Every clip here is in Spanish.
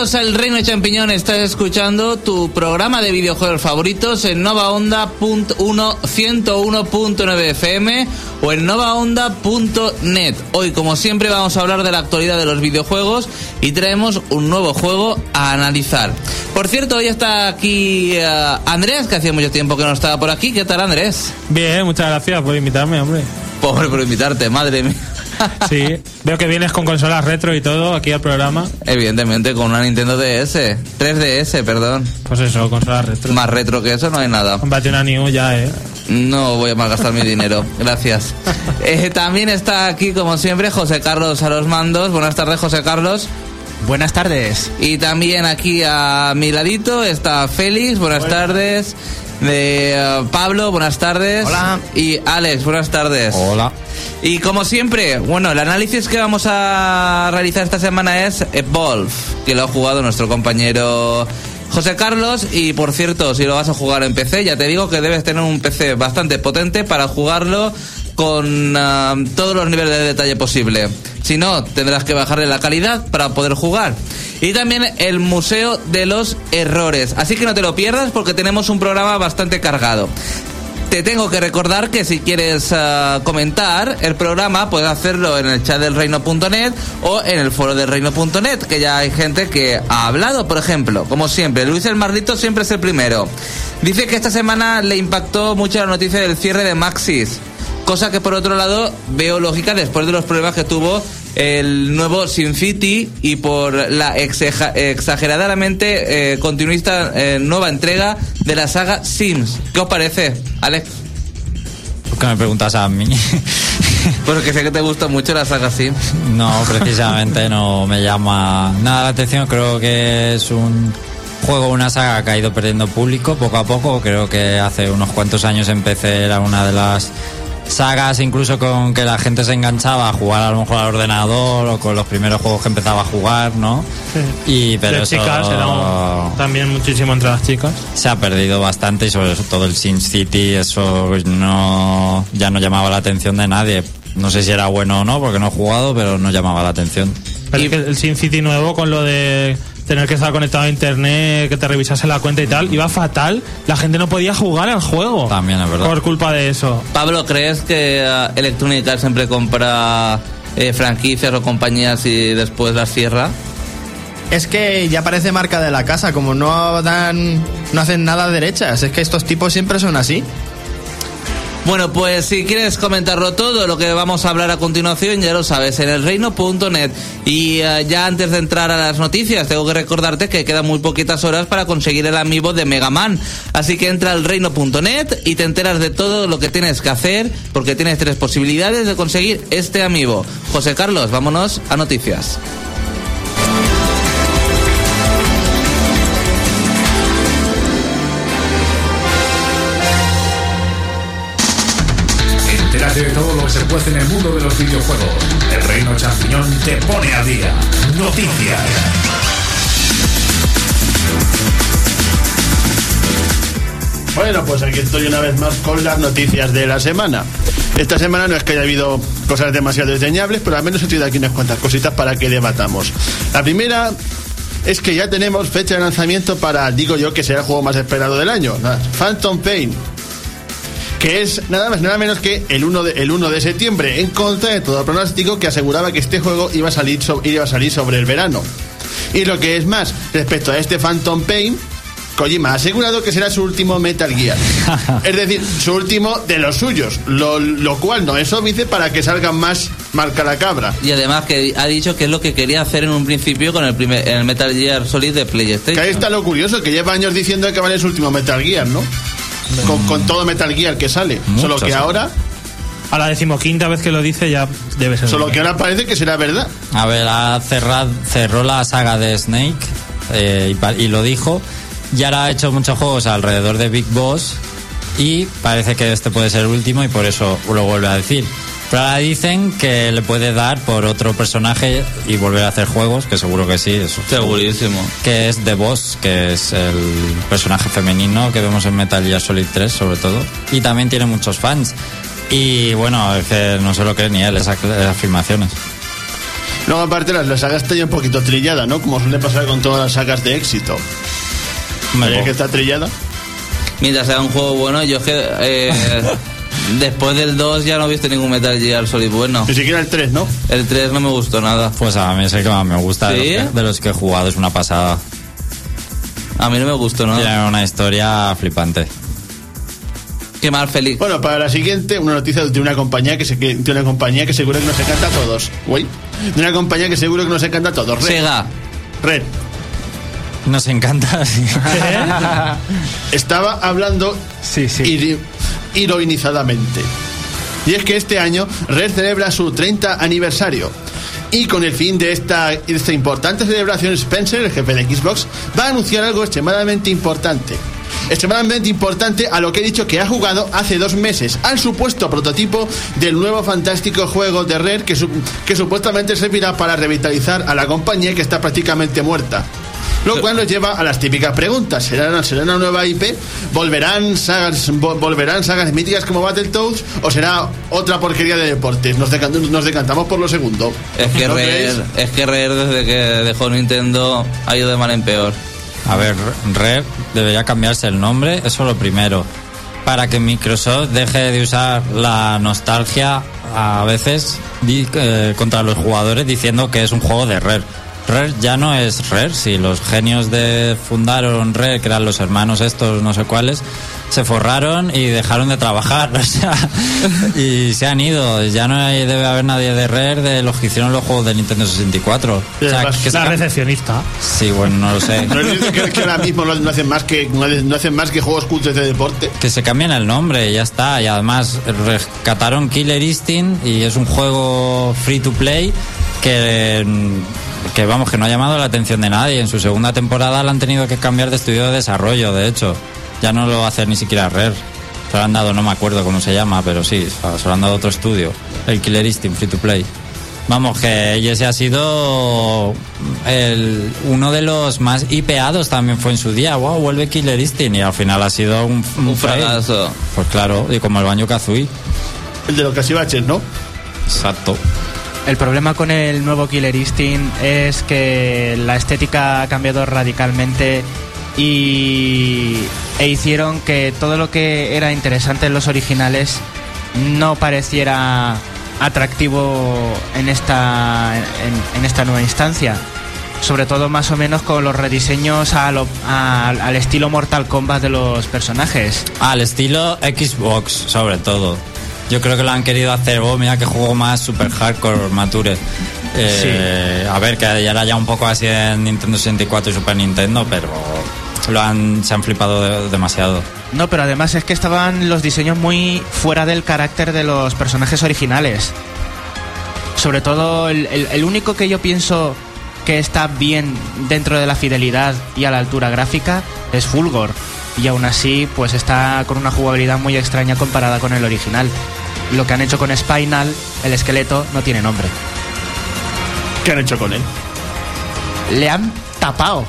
Bienvenidos al Reino de Champiñón. Estás escuchando tu programa de videojuegos favoritos en Nova Onda 101.9 FM o en novaonda.net. Hoy, como siempre, vamos a hablar de la actualidad de los videojuegos y traemos un nuevo juego a analizar. Por cierto, hoy está aquí uh, Andrés, que hacía mucho tiempo que no estaba por aquí. ¿Qué tal, Andrés? Bien, muchas gracias por invitarme, hombre. Pobre por invitarte, madre mía. Sí, veo que vienes con consolas retro y todo aquí al programa. Evidentemente, con una Nintendo DS. 3DS, perdón. Pues eso, consolas retro. Más retro que eso no hay nada. Cómprate una New ya, ¿eh? No voy a malgastar mi dinero. Gracias. Eh, también está aquí, como siempre, José Carlos a los mandos. Buenas tardes, José Carlos. Buenas tardes. Y también aquí a mi ladito está Félix. Buenas tardes. De eh, Pablo, buenas tardes. Hola. Y Alex, buenas tardes. Hola. Y como siempre, bueno, el análisis que vamos a realizar esta semana es Evolve, que lo ha jugado nuestro compañero José Carlos. Y por cierto, si lo vas a jugar en PC, ya te digo que debes tener un PC bastante potente para jugarlo con ah, todos los niveles de detalle posible. Si no, tendrás que bajarle la calidad para poder jugar. Y también el Museo de los Errores. Así que no te lo pierdas porque tenemos un programa bastante cargado. Te tengo que recordar que si quieres ah, comentar el programa, puedes hacerlo en el chat del reino.net o en el foro del reino.net, que ya hay gente que ha hablado, por ejemplo. Como siempre, Luis el Marlito siempre es el primero. Dice que esta semana le impactó mucho la noticia del cierre de Maxis. Cosa que por otro lado veo lógica después de los problemas que tuvo el nuevo Sin City y por la exageradamente eh, continuista eh, nueva entrega de la saga Sims. ¿Qué os parece, Alex? ¿Por qué me preguntas a mí? Porque sé que te gusta mucho la saga Sims. no, precisamente no me llama nada la atención. Creo que es un juego, una saga que ha ido perdiendo público poco a poco. Creo que hace unos cuantos años empecé, era una de las sagas incluso con que la gente se enganchaba a jugar a lo mejor al ordenador o con los primeros juegos que empezaba a jugar, ¿no? Y pero eso chicas, también muchísimo entre las chicas. se ha perdido bastante y sobre todo el Sin City eso no ya no llamaba la atención de nadie no sé si era bueno o no porque no he jugado pero no llamaba la atención Pero Y- es que el Sin City nuevo con lo de tener que estar conectado a internet, que te revisase la cuenta y tal, iba fatal. La gente no podía jugar al juego. También es verdad. Por culpa de eso. Pablo, ¿crees que uh, Electronic Arts siempre compra eh, franquicias o compañías y después las cierra? Es que ya parece marca de la casa, como no dan, no hacen nada derechas. Es que estos tipos siempre son así. Bueno, pues si quieres comentarlo todo, lo que vamos a hablar a continuación, ya lo sabes, en el reino.net. Y eh, ya antes de entrar a las noticias, tengo que recordarte que quedan muy poquitas horas para conseguir el amiibo de Mega Man. Así que entra al reino.net y te enteras de todo lo que tienes que hacer, porque tienes tres posibilidades de conseguir este amiibo. José Carlos, vámonos a noticias. Puede en el mundo de los videojuegos. El Reino Champiñón te pone al día. Noticias. Bueno, pues aquí estoy una vez más con las noticias de la semana. Esta semana no es que haya habido cosas demasiado desdeñables, pero al menos he traído aquí unas cuantas cositas para que debatamos. La primera es que ya tenemos fecha de lanzamiento para, digo yo, que será el juego más esperado del año, Phantom Pain. Que es nada más nada menos que el 1 de, el 1 de septiembre, en contra de todo pronóstico que aseguraba que este juego iba a, salir so- iba a salir sobre el verano. Y lo que es más, respecto a este Phantom Pain, Kojima ha asegurado que será su último Metal Gear. es decir, su último de los suyos. Lo, lo cual no es óbice para que salgan más marca la cabra. Y además que ha dicho que es lo que quería hacer en un principio con el, primer, el Metal Gear Solid de PlayStation. Que ahí está lo curioso, que lleva años diciendo que va a ser su último Metal Gear, ¿no? Con, con todo Metal Gear que sale. Mucho, solo que sí. ahora, A la decimoquinta vez que lo dice ya debe ser. solo que ahora parece que será verdad. a ver ha cerrado cerró la saga de Snake eh, y, y lo dijo y ahora ha hecho muchos juegos alrededor de Big Boss y parece que este puede ser el último y por eso lo vuelve a decir pero ahora dicen que le puede dar por otro personaje y volver a hacer juegos que seguro que sí eso Segurísimo. que es The Boss, que es el personaje femenino que vemos en Metal Gear Solid 3 sobre todo. Y también tiene muchos fans. Y bueno, es que no se lo cree ni él esas, afirmaciones. Luego, aparte, la, la saga está ya un poquito trillada, ¿no? Como suele pasar con todas las sagas de éxito. ¿Sabes que está trillada? Mientras sea un juego bueno, yo es que eh, después del 2 ya no he visto ningún Metal Gear Solid bueno. Ni siquiera el 3, ¿no? El 3 no me gustó nada. Pues a mí es el que más me gusta de, ¿Sí? los que, de los que he jugado, es una pasada. A mí no me gustó nada. Tiene una historia flipante. Qué mal, Félix. Bueno, para la siguiente, una noticia de una compañía que, se, que de una compañía que seguro que nos encanta a todos. Uy. De una compañía que seguro que nos encanta a todos. Red. Sega. Red. Nos encanta. Estaba hablando Sí, sí. Ironizadamente. Y es que este año Red celebra su 30 aniversario. Y con el fin de esta, importante celebración, Spencer, el jefe de Xbox, va a anunciar algo extremadamente importante. Extremadamente importante a lo que he dicho que ha jugado hace dos meses al supuesto prototipo del nuevo fantástico juego de Red que, que supuestamente servirá para revitalizar a la compañía que está prácticamente muerta. Lo cual nos lleva a las típicas preguntas. ¿Será, será una nueva IP? ¿Volverán sagas, vo- ¿Volverán sagas míticas como Battletoads? ¿O será otra porquería de deportes? Nos, decan- nos decantamos por lo segundo. Es que ¿No? Rare, es que Rare desde que dejó Nintendo ha ido de mal en peor. A ver, Red debería cambiarse el nombre, eso lo primero. Para que Microsoft deje de usar la nostalgia a veces di- eh, contra los jugadores diciendo que es un juego de Rare. Rare ya no es Rare, si los genios de fundaron Rare, que eran los hermanos estos, no sé cuáles, se forraron y dejaron de trabajar, o sea, y se han ido. Ya no hay- debe haber nadie de Rare de los que hicieron los juegos de Nintendo 64. O sea, que La cam- recepcionista. Sí, bueno, no lo sé. ¿No es que, que ahora mismo no, hacen más que, no hacen más que juegos cultos de deporte? Que se cambien el nombre y ya está. Y además rescataron Killer Instinct y es un juego free to play que, que vamos, que no ha llamado la atención de nadie. En su segunda temporada la han tenido que cambiar de estudio de desarrollo, de hecho. Ya no lo va a hacer ni siquiera Rare. Se lo han dado, no me acuerdo cómo se llama, pero sí, se lo han dado otro estudio. El Killer Instinct free to play. Vamos, que ese ha sido el, uno de los más hipeados también fue en su día. Wow, vuelve Killer Instinct y al final ha sido un, Un fracaso. Pues claro, y como el baño Kazooie. El de los casibaches, ¿no? Exacto. El problema con el nuevo Killer Instinct es que la estética ha cambiado radicalmente y e hicieron que todo lo que era interesante en los originales no pareciera atractivo en esta en, esta nueva instancia. Sobre todo más o menos con los rediseños al estilo Mortal Kombat de los personajes. Al estilo Xbox, sobre todo. Yo creo que lo han querido hacer. Oh, mira que juego más super hardcore, mature. Eh, A ver, que ya era ya un poco así en Nintendo 64 y Super Nintendo, pero lo han, se han flipado de- demasiado. No, pero además es que estaban los diseños muy fuera del carácter de los personajes originales. Sobre todo, el, el- el único que yo pienso que está bien dentro de la fidelidad y a la altura gráfica es Fulgor. Y aún así, pues está con una jugabilidad muy extraña comparada con el original. Lo que han hecho con Spinal, el esqueleto, no tiene nombre. ¿Qué han hecho con él? Le han tapado.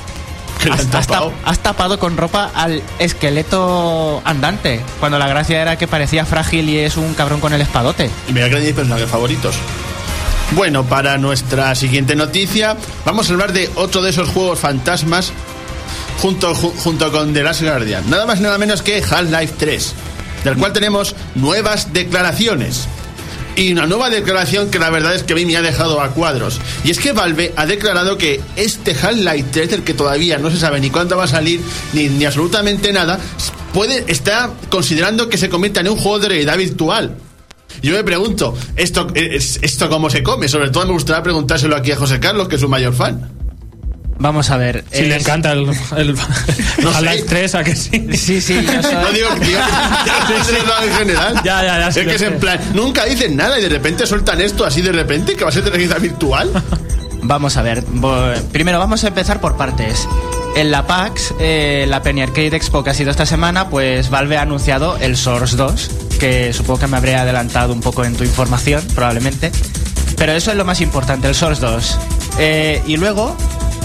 ¿Qué le han Has- has tapado? tap- has tapado con ropa al esqueleto andante. Cuando la gracia era que parecía frágil y es un cabrón con el espadote. Y mira que mis personajes favoritos. Bueno, para nuestra siguiente noticia, vamos a hablar de otro de esos juegos fantasmas junto, ju- junto con The Last Guardian. Nada más nada menos que Half-Life 3, del cual tenemos nuevas declaraciones. Y una nueva declaración que la verdad es que a mí me ha dejado a cuadros. Y es que Valve ha declarado que este Half-Life 3, del que todavía no se sabe ni cuándo va a salir, ni, ni absolutamente nada, puede, está considerando que se convierta en un juego de realidad virtual. Yo me pregunto, ¿esto, es, ¿esto cómo se come? Sobre todo me gustaría preguntárselo aquí a José Carlos, que es su mayor fan. Vamos a ver. Si le encanta el, el, No. Half-Life 3, ¿a que sí? Sí, sí, yo soy- No digo, digo que en general. Ya, ya, ya, sí Es que es en plan, nunca dicen nada y de repente sueltan esto así de repente, que va a ser realidad virtual. Vamos a ver. Primero vamos a empezar por partes. En la PAX, eh, la Penny Arcade Expo que ha sido esta semana, pues Valve ha anunciado el Source 2, que supongo que me habré adelantado un poco en tu información, probablemente. Pero eso es lo más importante, el Source 2. Eh, y luego,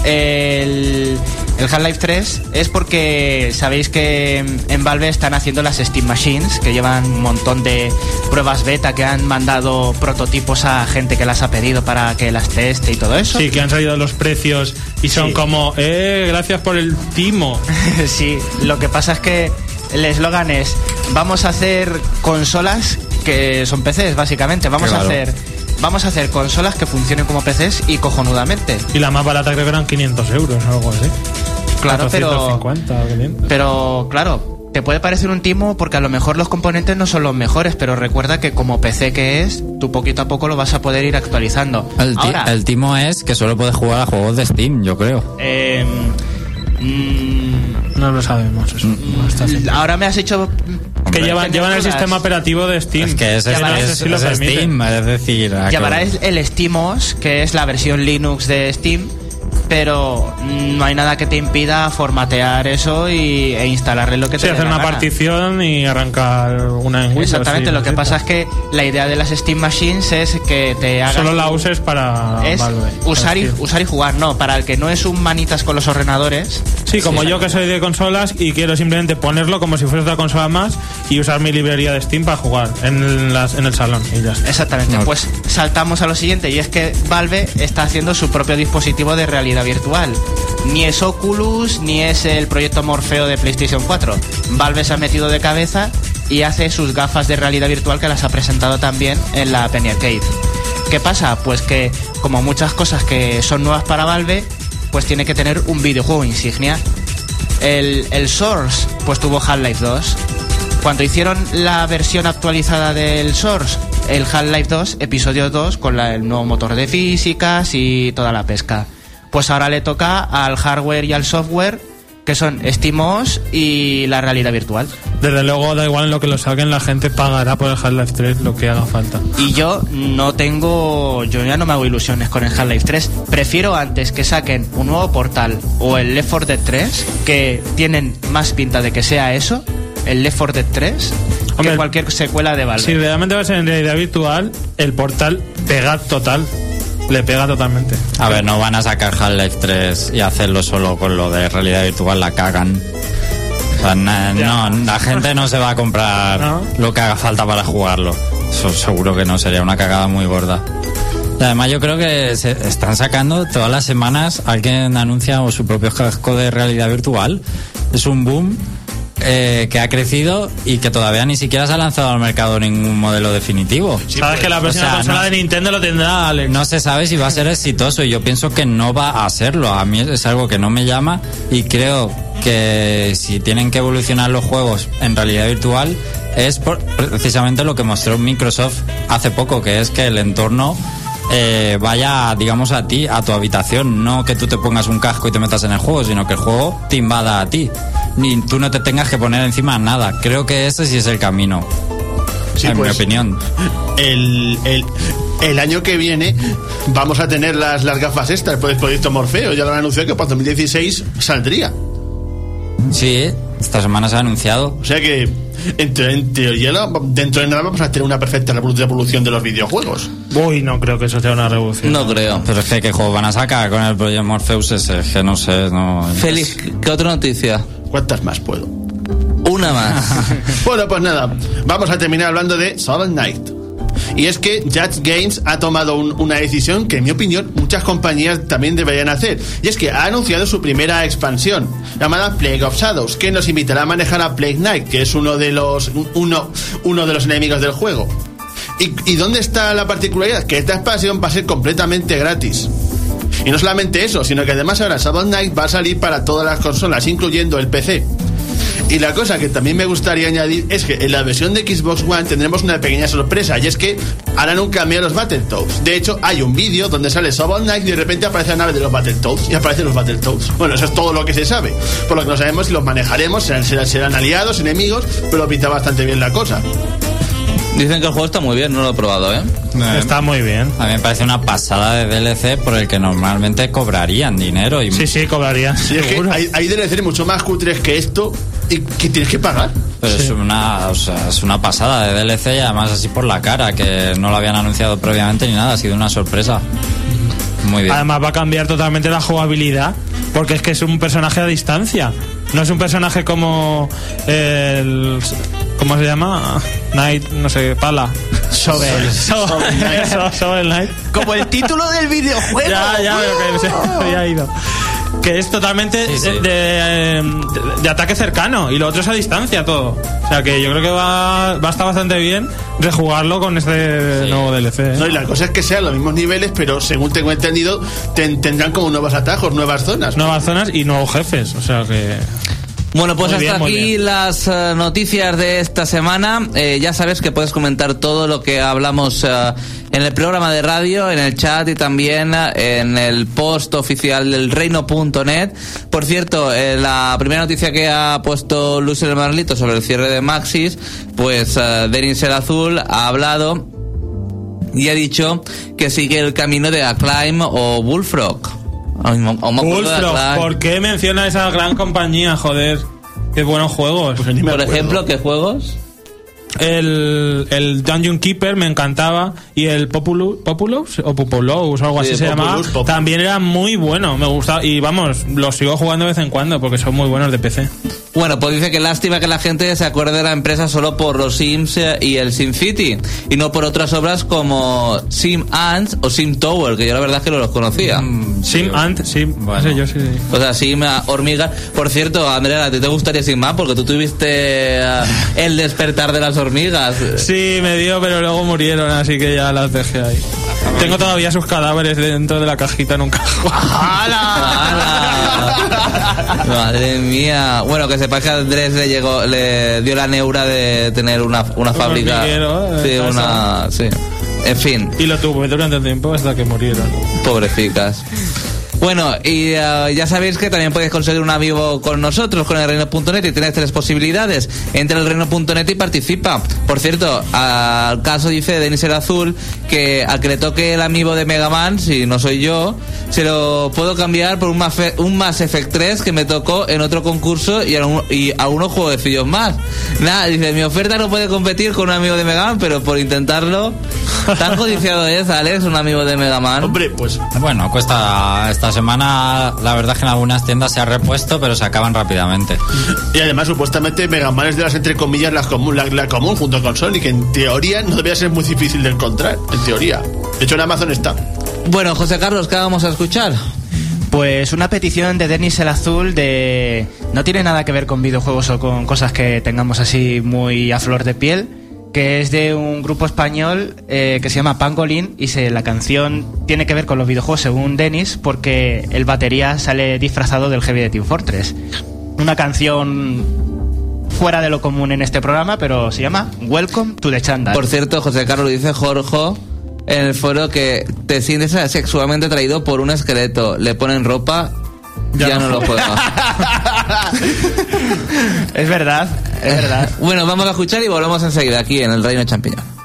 el, el Half-Life 3 es porque sabéis que en Valve están haciendo las Steam Machines, que llevan un montón de pruebas beta, que han mandado prototipos a gente que las ha pedido para que las teste y todo eso. Sí, que han salido los precios y son Sí. como, eh, gracias por el timo. sí, lo que pasa es que el eslogan es vamos a hacer consolas que son PCs básicamente, vamos Claro. a hacer vamos a hacer consolas que funcionen como PCs y cojonudamente. Y la más barata creo que eran 500 euros o algo así. Claro, pero 450 o 500. pero claro, te puede parecer un timo porque a lo mejor los componentes no son los mejores, pero recuerda que como PC que es, tú poquito a poco lo vas a poder ir actualizando. El, ti- Ahora, el timo es que solo puedes jugar a juegos de Steam, yo creo. eh, mm, No lo sabemos eso. No está haciendo. ahora me has hecho que llevan, llevan el sistema operativo de Steam. Es que es, es- es- si es. Steam, es decir... el, el SteamOS, que es la versión Linux de Steam, pero no hay nada que te impida formatear eso y, e instalarle lo que te Sí, dé hacer la una gana. partición y arrancar una en Windows. Exactamente, sí, lo que pasa es que la idea de las Steam Machines es que te hagas Solo la uses para es Valve, usar y, para usar y jugar, no, para el que no es un manitas con los ordenadores. Sí, como yo que soy de consolas y quiero simplemente ponerlo como si fuese otra consola más y usar mi librería de Steam para jugar en, las, en el salón y ya está. Exactamente, No. pues saltamos a lo siguiente y es que Valve está haciendo su propio dispositivo de realidad virtual. Ni es Oculus ni es el proyecto Morfeo de PlayStation 4. Valve se ha metido de cabeza y hace sus gafas de realidad virtual que las ha presentado también en la Penny Arcade. ¿Qué pasa? Pues que como muchas cosas que son nuevas para Valve, pues tiene que tener un videojuego insignia. El, Source, pues tuvo Half-Life 2. Cuando hicieron la versión actualizada del Source, el Half-Life 2, episodio 2, con el nuevo motor de físicas y toda la pesca. Pues ahora le toca al hardware y al software, que son SteamOS y la realidad virtual. Desde luego, da igual en lo que lo saquen, la gente pagará por el Half-Life 3 lo que haga falta. Y yo no tengo. Yo ya no me hago ilusiones con el Half-Life 3. Prefiero antes que saquen un nuevo portal o el Left 4 Dead 3, que tienen más pinta de que sea eso, el Left 4 Dead 3, Hombre, que cualquier secuela de Valve. Si realmente va a ser en realidad virtual, el portal pega total. Le pega totalmente. A ver, no van a sacar Half-Life 3 y hacerlo solo con lo de realidad virtual, la cagan. O sea, na- no, la gente no se va a comprar ¿No? lo que haga falta para jugarlo. Eso seguro que no, sería una cagada muy gorda. Además yo creo que se están sacando todas las semanas, alguien anuncia su propio casco de realidad virtual. Es un boom eh, que ha crecido y que todavía ni siquiera se ha lanzado al mercado ningún modelo definitivo. Sabes que la próxima O sea, consola no- de Nintendo lo tendrá Alex. no se sabe si va a ser exitoso y yo pienso que no va a serlo. A mí es algo que no me llama y creo que si tienen que evolucionar los juegos en realidad virtual es por precisamente lo que mostró Microsoft hace poco, que es que el entorno eh, vaya, digamos, a ti, a tu habitación, no que tú te pongas un casco y te metas en el juego, sino que el juego te invada a ti. Ni tú no te tengas que poner encima nada. Creo que ese sí es el camino, Sí, en mi pues, opinión. el, el, el año que viene vamos a tener las, las gafas estas por el proyecto Morfeo. Ya lo han anunciado que para 2016 saldría. Sí, esta semana se ha anunciado. O sea que, en, te- en teoría, la- dentro de nada vamos a tener una perfecta revolu- evolución de los videojuegos. Uy, no creo que eso sea una revolución. No creo. Pero es que qué juego van a sacar con el Project Morpheus ese, es que no sé, no... Félix, ¿qué otra noticia? ¿Cuántas más puedo? Una más. Bueno, pues nada, vamos a terminar hablando de Solid Knight. Y es que Judge Games ha tomado un- una decisión que, en mi opinión, muchas compañías también deberían hacer. Y es que ha anunciado su primera expansión, llamada Plague of Shadows, que nos invitará a manejar a Plague Knight, que es uno de los, uno, uno de los enemigos del juego. ¿Y, ¿Y dónde está la particularidad? Que esta expansión va a ser completamente gratis. Y no solamente eso, sino que además ahora Shadow Knight va a salir para todas las consolas, incluyendo el PC. Y la cosa que también me gustaría añadir es que en la versión de Xbox One tendremos una pequeña sorpresa y es que harán un cambio a los Battletoads. De hecho, hay un vídeo donde sale Shovel Knight y de repente aparece la nave de los Battletoads y aparecen los Battletoads. Bueno, eso es todo lo que se sabe. Por lo que no sabemos si los manejaremos, serán, serán, serán aliados, enemigos, pero pinta bastante bien la cosa. Dicen que el juego está muy bien, no lo he probado, ¿eh? Está muy bien. A mí me parece una pasada de DLC por el que normalmente cobrarían dinero y Sí, sí, cobraría. Y es que hay DLC mucho más cutres que esto y que tienes que pagar. pero es una o sea, es una pasada de DLC y además así por la cara que no lo habían anunciado previamente ni nada, ha sido una sorpresa. Muy bien. Además va a cambiar totalmente la jugabilidad, porque es que es un personaje a distancia. No es un personaje como el... ¿Cómo se llama? Knight, no sé, Pala. So- Shovel Knight. Como el título del videojuego. Ya, ya, que se me había ido. Que es totalmente Sí, sí. De, de- de ataque cercano y lo otro es a distancia todo. O sea que yo creo que va, va a estar bastante bien rejugarlo con este Sí. nuevo DLC. ¿eh? No, y la cosa es que sean los mismos niveles, pero según tengo entendido, ten- tendrán como nuevos atajos, nuevas zonas. Nuevas zonas y nuevos jefes. O sea que. Bueno, pues Muy hasta bien, aquí bien. las eh, noticias de esta semana. Eh, ya sabes que puedes comentar todo lo que hablamos eh, en el programa de radio, en el chat y también eh, en el post oficial del reino.net. Por cierto, eh, la primera noticia que ha puesto Luis el Marlito sobre el cierre de Maxis, pues eh, Denis el Azul ha hablado y ha dicho que sigue el camino de Acclaim o Bullfrog. De Bullfrog. ¿por qué menciona esa gran compañía? Joder. Qué buenos juegos. Pues Por ejemplo, ¿qué juegos? El, el Dungeon Keeper me encantaba y el Populous, Populous o Populous o algo Sí, así se Populous, llamaba Populous. también era muy bueno me gustaba y vamos los sigo jugando de vez en cuando porque son muy buenos de PC Bueno, pues dice que lástima que la gente se acuerde de la empresa solo por los Sims eh, y el Sim City y no por otras obras como Sim Ants o Sim Tower, que yo la verdad es que no los conocía. Mm, Sim sí. Ant Sim Bueno. no sé yo sí O sea, Sim Hormigas. Por cierto, Andrea, ¿a ti te gustaría Sim más? Porque tú tuviste eh, el despertar de las hormigas. sí me dio pero luego murieron así que ya las dejé ahí tengo todavía sus cadáveres dentro de la cajita en un cajón ¡Hala! Madre mía. Bueno, que sepas que a Andrés le llegó, le dio la neura de tener una, una fábrica. hormiguero, Sí, eh, una. Sí. En fin. y lo tuve durante un tiempo hasta que murieron Pobrecicas. Bueno, y eh, ya sabéis que también podéis conseguir un amigo con nosotros, con el reino.net, y tenéis tres posibilidades. Entra al reino.net y participa. Por cierto, al caso dice Denis el Azul que al que le toque el amigo de Mega Man, si no soy yo, se lo puedo cambiar por un Mass, Effect- un Mass Effect 3 que me tocó en otro concurso y a, un- y a unos jueguecillos más. Nada, dice, mi oferta no puede competir con un amigo de Mega Man, pero por intentarlo, tan codiciado es, Alex, un amigo de Mega Man. Hombre, pues Bueno, cuesta esta semana, la verdad es que en algunas tiendas se ha repuesto, pero se acaban rápidamente. Y además, supuestamente, Mega Man es de las, entre comillas, las común, la, la común junto con Sonic. En teoría, no debería ser muy difícil de encontrar. En teoría. De hecho, en Amazon está. Bueno, José Carlos, ¿qué vamos a escuchar? Pues una petición de Denis el Azul de... No tiene nada que ver con videojuegos o con cosas que tengamos así muy a flor de piel, que es de un grupo español eh, que se llama Pangolin y se, la canción tiene que ver con los videojuegos según Denis porque el batería sale disfrazado del heavy de Team Fortress. Una canción fuera de lo común en este programa, pero se llama Welcome to the Chandal. Por cierto, José Carlos dice Jorge en el foro que te sientes sexualmente atraído por un esqueleto, le ponen ropa, ya, Ya no, no. lo juega. es verdad, es verdad. bueno, vamos a escuchar y volvemos enseguida aquí en el Reino Champiñón.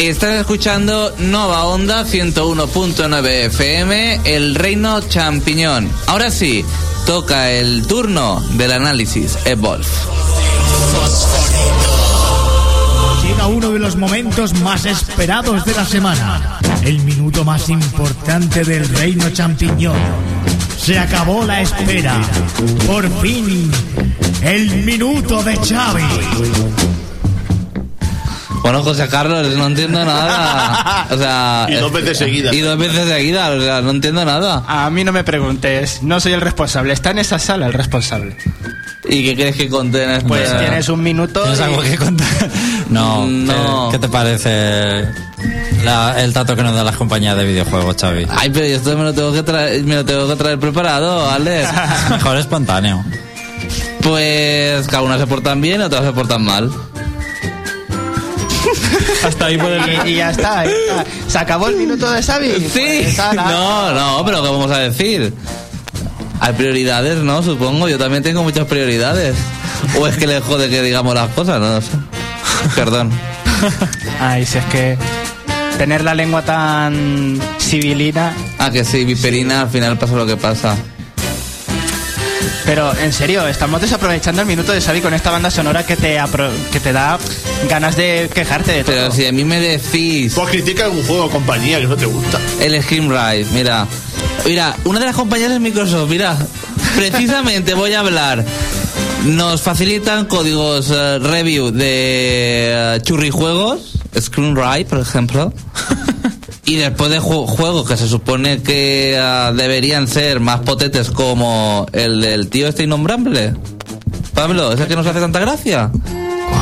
Estás escuchando Nova Onda 101.9 FM, el reino champiñón. Ahora sí, toca el turno del análisis Evolve. Llega uno de los momentos más esperados de la semana. El minuto más importante del reino champiñón. Se acabó la espera. Por fin, el minuto de Xavi. Bueno, José Carlos, no entiendo nada. O sea, Y dos veces seguidas. Y dos veces seguidas, o sea, no entiendo nada. A mí no me preguntes, no soy el responsable, está en esa sala el responsable. ¿Y qué crees que conté en Pues tienes un minuto. ¿Tienes y- algo que contar? No. No. ¿Qué, qué te parece la- el trato que nos da las compañías de videojuegos, Xavi? Ay, pero yo esto me lo tengo que traer, me lo tengo que traer preparado, Alex. Mejor espontáneo. Pues cada una se portan bien, otras se portan mal. Hasta ahí puede y, y ya está, ya está. ¿Se acabó el minuto de Xavi? Sí. Pues. No, no, pero ¿qué vamos a decir? Hay prioridades, ¿no? Supongo. Yo también tengo muchas prioridades. O es que le jode que digamos las cosas, no lo sé. Perdón. Ay, si es que tener la lengua tan civilina. Ah, que sí, viperina, al final pasa lo que pasa. Pero en serio, estamos desaprovechando el minuto de Xavi con esta banda sonora que te, apro- que te da ganas de quejarte de todo. Pero si a mí me decís Pues critica algún juego o compañía que no te gusta. el Scream Ride, mira. Mira, una de las compañías es Microsoft, mira. Precisamente voy a hablar. Nos facilitan códigos eh, review de eh, churrijuegos, Screen Ride, por ejemplo. Y después de ju- juegos que se supone que ah, deberían ser más potentes como el del tío este innombrable. Pablo, ese que nos hace tanta gracia.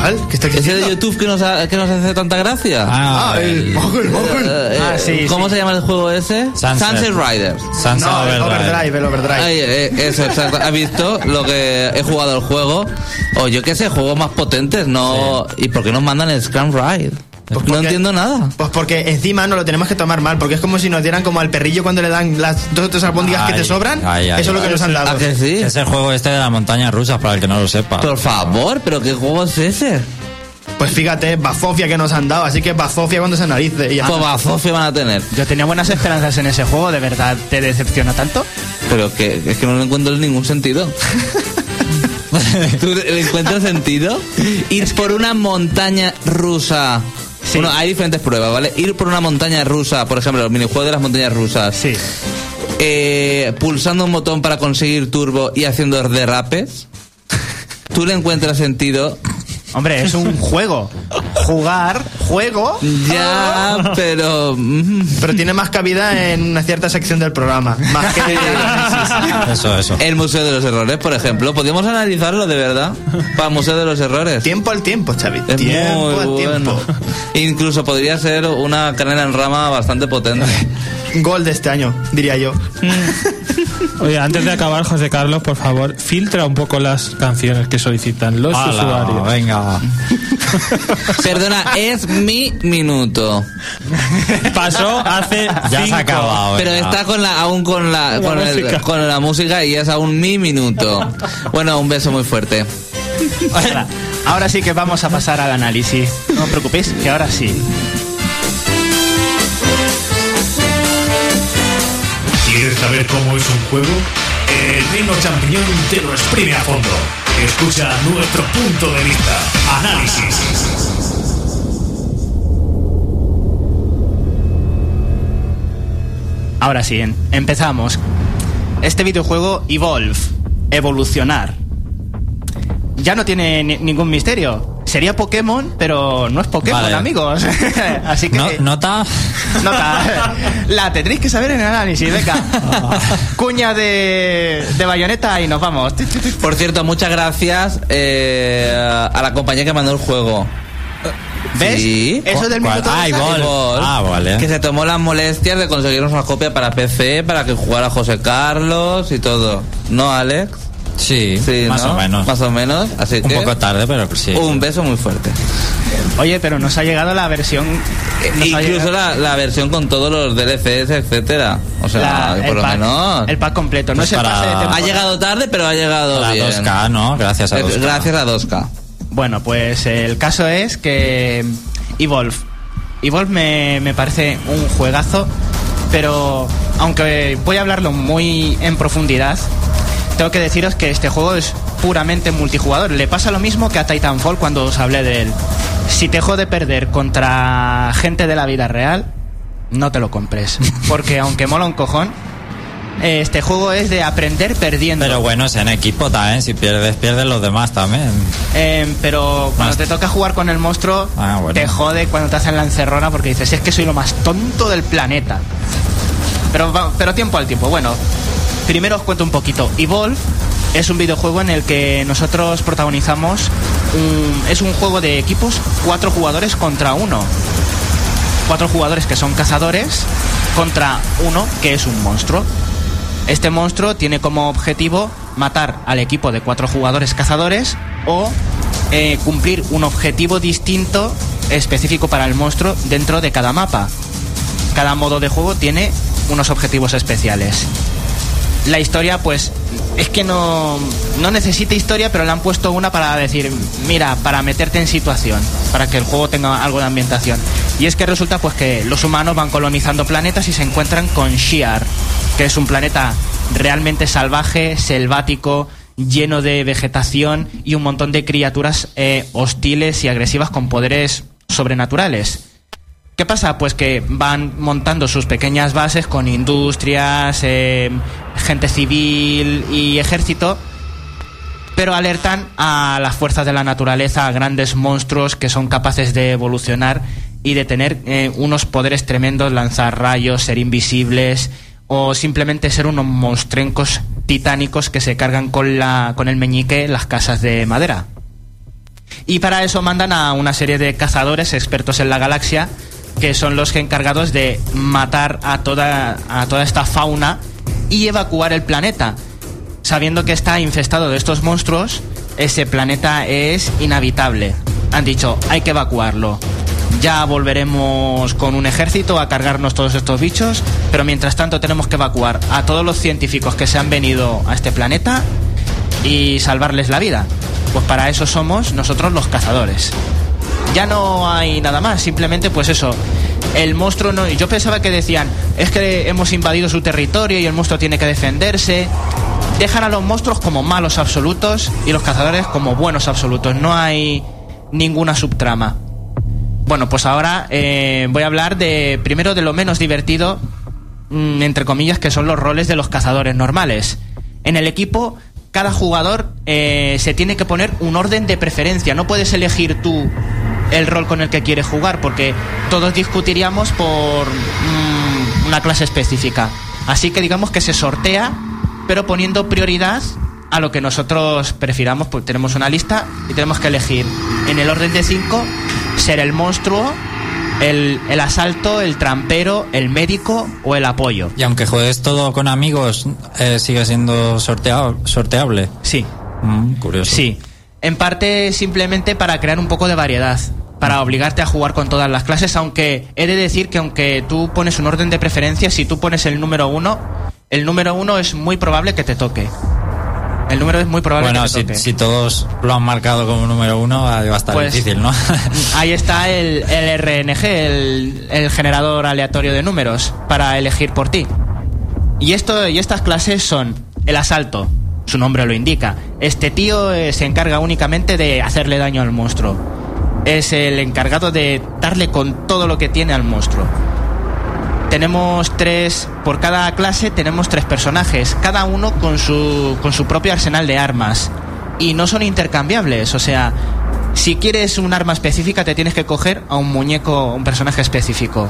¿Cuál? ¿Qué está Ese de YouTube que nos, ha- que nos hace tanta gracia. Ah, Ah, el el Mogul, Mogul. Eh, Ah, sí, ¿Cómo sí. se llama el juego ese? Sunset. Riders. Sunset No, el Overdrive. overdrive, el overdrive. Ay, eh, eso, exacto. ¿Has visto lo que he jugado el juego? O yo qué sé, juegos más potentes, no. ¿Y por qué nos mandan el Scrum Ride? Pues no entiendo nada. Pues porque encima no lo tenemos que tomar mal, porque es como si nos dieran como al perrillo cuando le dan las dos o tres albóndigas que te sobran. ay, ay, eso es lo que ay. nos han dado. ¿A que sí? Es el juego este de las montañas rusas, para el que no lo sepa. Por favor, pero ¿qué juego es ese? Pues fíjate, bazofia que nos han dado, así que bazofia cuando se analice. Y ya Pues bazofia van a tener. Yo tenía buenas esperanzas en ese juego, ¿de verdad te decepciona tanto? Pero que es que no le encuentro ningún sentido. ¿Tú le encuentras sentido? Ir por una montaña rusa. Sí. Bueno, hay diferentes pruebas, ¿vale? Ir por una montaña rusa, por ejemplo, el minijuego de las montañas rusas. Sí. eh, pulsando un botón para conseguir turbo y haciendo derrapes. ¿Tú le encuentras sentido? Hombre, es un juego. Jugar, juego. Ya, pero... mm, Pero tiene más cabida en una cierta sección del programa. Más que Eso, eso. El Museo de los Errores, por ejemplo. Podríamos analizarlo de verdad. Para el Museo de los Errores. tiempo al tiempo, Xavi. Es tiempo muy al bueno. tiempo. Incluso podría ser una canela en rama bastante potente. Gol de este año, diría yo. Oye, antes de acabar, José Carlos, por favor, filtra un poco las canciones que solicitan los usuarios. venga. Perdona, es mi minuto. Pasó hace Ya se ha acabado. Pero venga. está con la, aún con la, La con, el- música. con la música y es aún mi minuto. Bueno, un beso muy fuerte. Ahora, ahora sí que vamos a pasar al análisis. No os preocupéis, que ahora sí. ¿Quieres saber cómo es un juego? El Reino Champiñón te lo exprime a fondo. Escucha nuestro punto de vista. Análisis. Ahora sí, empezamos. Este videojuego Evolve, evolucionar. Ya no tiene ni- ningún misterio. Sería Pokémon, pero no es Pokémon, Vale. amigos. Así que No- ¿Nota? nota. La tendréis que saber en el análisis, venga. Cuña de, de bayoneta y nos vamos. Por cierto, muchas gracias eh, a la compañía que mandó el juego. ¿Ves? Sí. Eso del minuto Ah, Ah, vale. Que se tomó las molestias de conseguirnos una copia para PC, para que jugara José Carlos y todo. ¿No, Alex? Sí, Sí, más ¿no? o menos. Más o menos. Así Un que poco tarde, pero sí. un beso muy fuerte. Oye, pero nos ha llegado la versión. ha Incluso la, la versión con todos los DLCs, etcétera. O sea, la- por lo pack, menos. el pack completo. No Pues es el pase de Ha llegado tarde, pero ha llegado La bien. 2K, ¿no? Gracias a Eh, 2K. Gracias a 2K. Bueno, pues el caso es que Evolve Evolve me, me parece un juegazo, pero aunque voy a hablarlo muy en profundidad, tengo que deciros que este juego es puramente multijugador. Le pasa lo mismo que a Titanfall cuando os hablé de él. Si te jode perder contra gente de la vida real, no te lo compres. Porque aunque mola un cojón, este juego es de aprender perdiendo. Pero bueno, es en equipo también. Si pierdes, pierdes los demás también. Eh, pero cuando Más- te toca jugar con el monstruo, Ah, bueno. te jode cuando te hacen la encerrona porque dices, es que soy lo más tonto del planeta. Pero, pero tiempo al tiempo. Bueno, primero os cuento un poquito. Evolve es un videojuego en el que nosotros protagonizamos un, es un juego de equipos, cuatro jugadores contra uno. Cuatro jugadores que son cazadores contra uno que es un monstruo. Este monstruo tiene como objetivo matar al equipo de cuatro jugadores cazadores o eh, cumplir un objetivo distinto específico para el monstruo dentro de cada mapa. Cada modo de juego tiene unos objetivos especiales. La historia, pues, es que no, no necesita historia, pero le han puesto una para decir, mira, para meterte en situación, para que el juego tenga algo de ambientación. Y es que resulta, pues, que los humanos van colonizando planetas y se encuentran con Shiar, que es un planeta realmente salvaje, selvático, lleno de vegetación y un montón de criaturas eh, hostiles y agresivas con poderes sobrenaturales. ¿Qué pasa? Pues que van montando sus pequeñas bases con industrias, eh, gente civil y ejército, pero alertan a las fuerzas de la naturaleza, a grandes monstruos que son capaces de evolucionar y de tener eh, unos poderes tremendos, lanzar rayos, ser invisibles o simplemente ser unos monstruencos titánicos que se cargan con, la, con el meñique las casas de madera. Y para eso mandan a una serie de cazadores expertos en la galaxia, que son los encargados de matar a toda, a toda esta fauna y evacuar el planeta. Sabiendo que está infestado de estos monstruos, ese planeta es inhabitable. Han dicho, hay que evacuarlo. Ya volveremos con un ejército a cargarnos todos estos bichos, pero mientras tanto tenemos que evacuar a todos los científicos que se han venido a este planeta y salvarles la vida. Pues para eso somos nosotros los cazadores. Ya no hay nada más, simplemente pues eso. El monstruo no. Yo pensaba que decían, es que hemos invadido su territorio y el monstruo tiene que defenderse. Dejan a los monstruos como malos absolutos y los cazadores como buenos absolutos. No hay ninguna subtrama. Bueno, pues ahora eh, voy a hablar de primero de lo menos divertido, mm, entre comillas, que son los roles de los cazadores normales. En el equipo, cada jugador eh, se tiene que poner un orden de preferencia. No puedes elegir tú el rol con el que quieres jugar, porque todos discutiríamos por mm, una clase específica. Así que digamos que se sortea, pero poniendo prioridad a lo que nosotros prefiramos, pues tenemos una lista y tenemos que elegir en el orden de 5 ser el monstruo, el, el asalto, el trampero, el médico o el apoyo. Y aunque juegues todo con amigos, eh, sigue siendo sorteado, sorteable. Sí, Mm, curioso. sí. En parte simplemente para crear un poco de variedad, para obligarte a jugar con todas las clases, aunque he de decir que aunque tú pones un orden de preferencia, si tú pones el número uno, el número uno es muy probable que te toque. El número es muy probable Bueno, que te si, toque. si todos lo han marcado como número uno, va a estar Pues- difícil, ¿no? Ahí está el, el RNG, el, el generador aleatorio de números, para elegir por ti. Y, esto, y estas clases son el asalto, su nombre lo indica. Este tío eh, se encarga únicamente de hacerle daño al monstruo. Es el encargado de darle con todo lo que tiene al monstruo. Tenemos tres, por cada clase tenemos tres personajes, cada uno con su, con su propio arsenal de armas. Y no son intercambiables, o sea, si quieres un arma específica te tienes que coger a un muñeco, un personaje específico.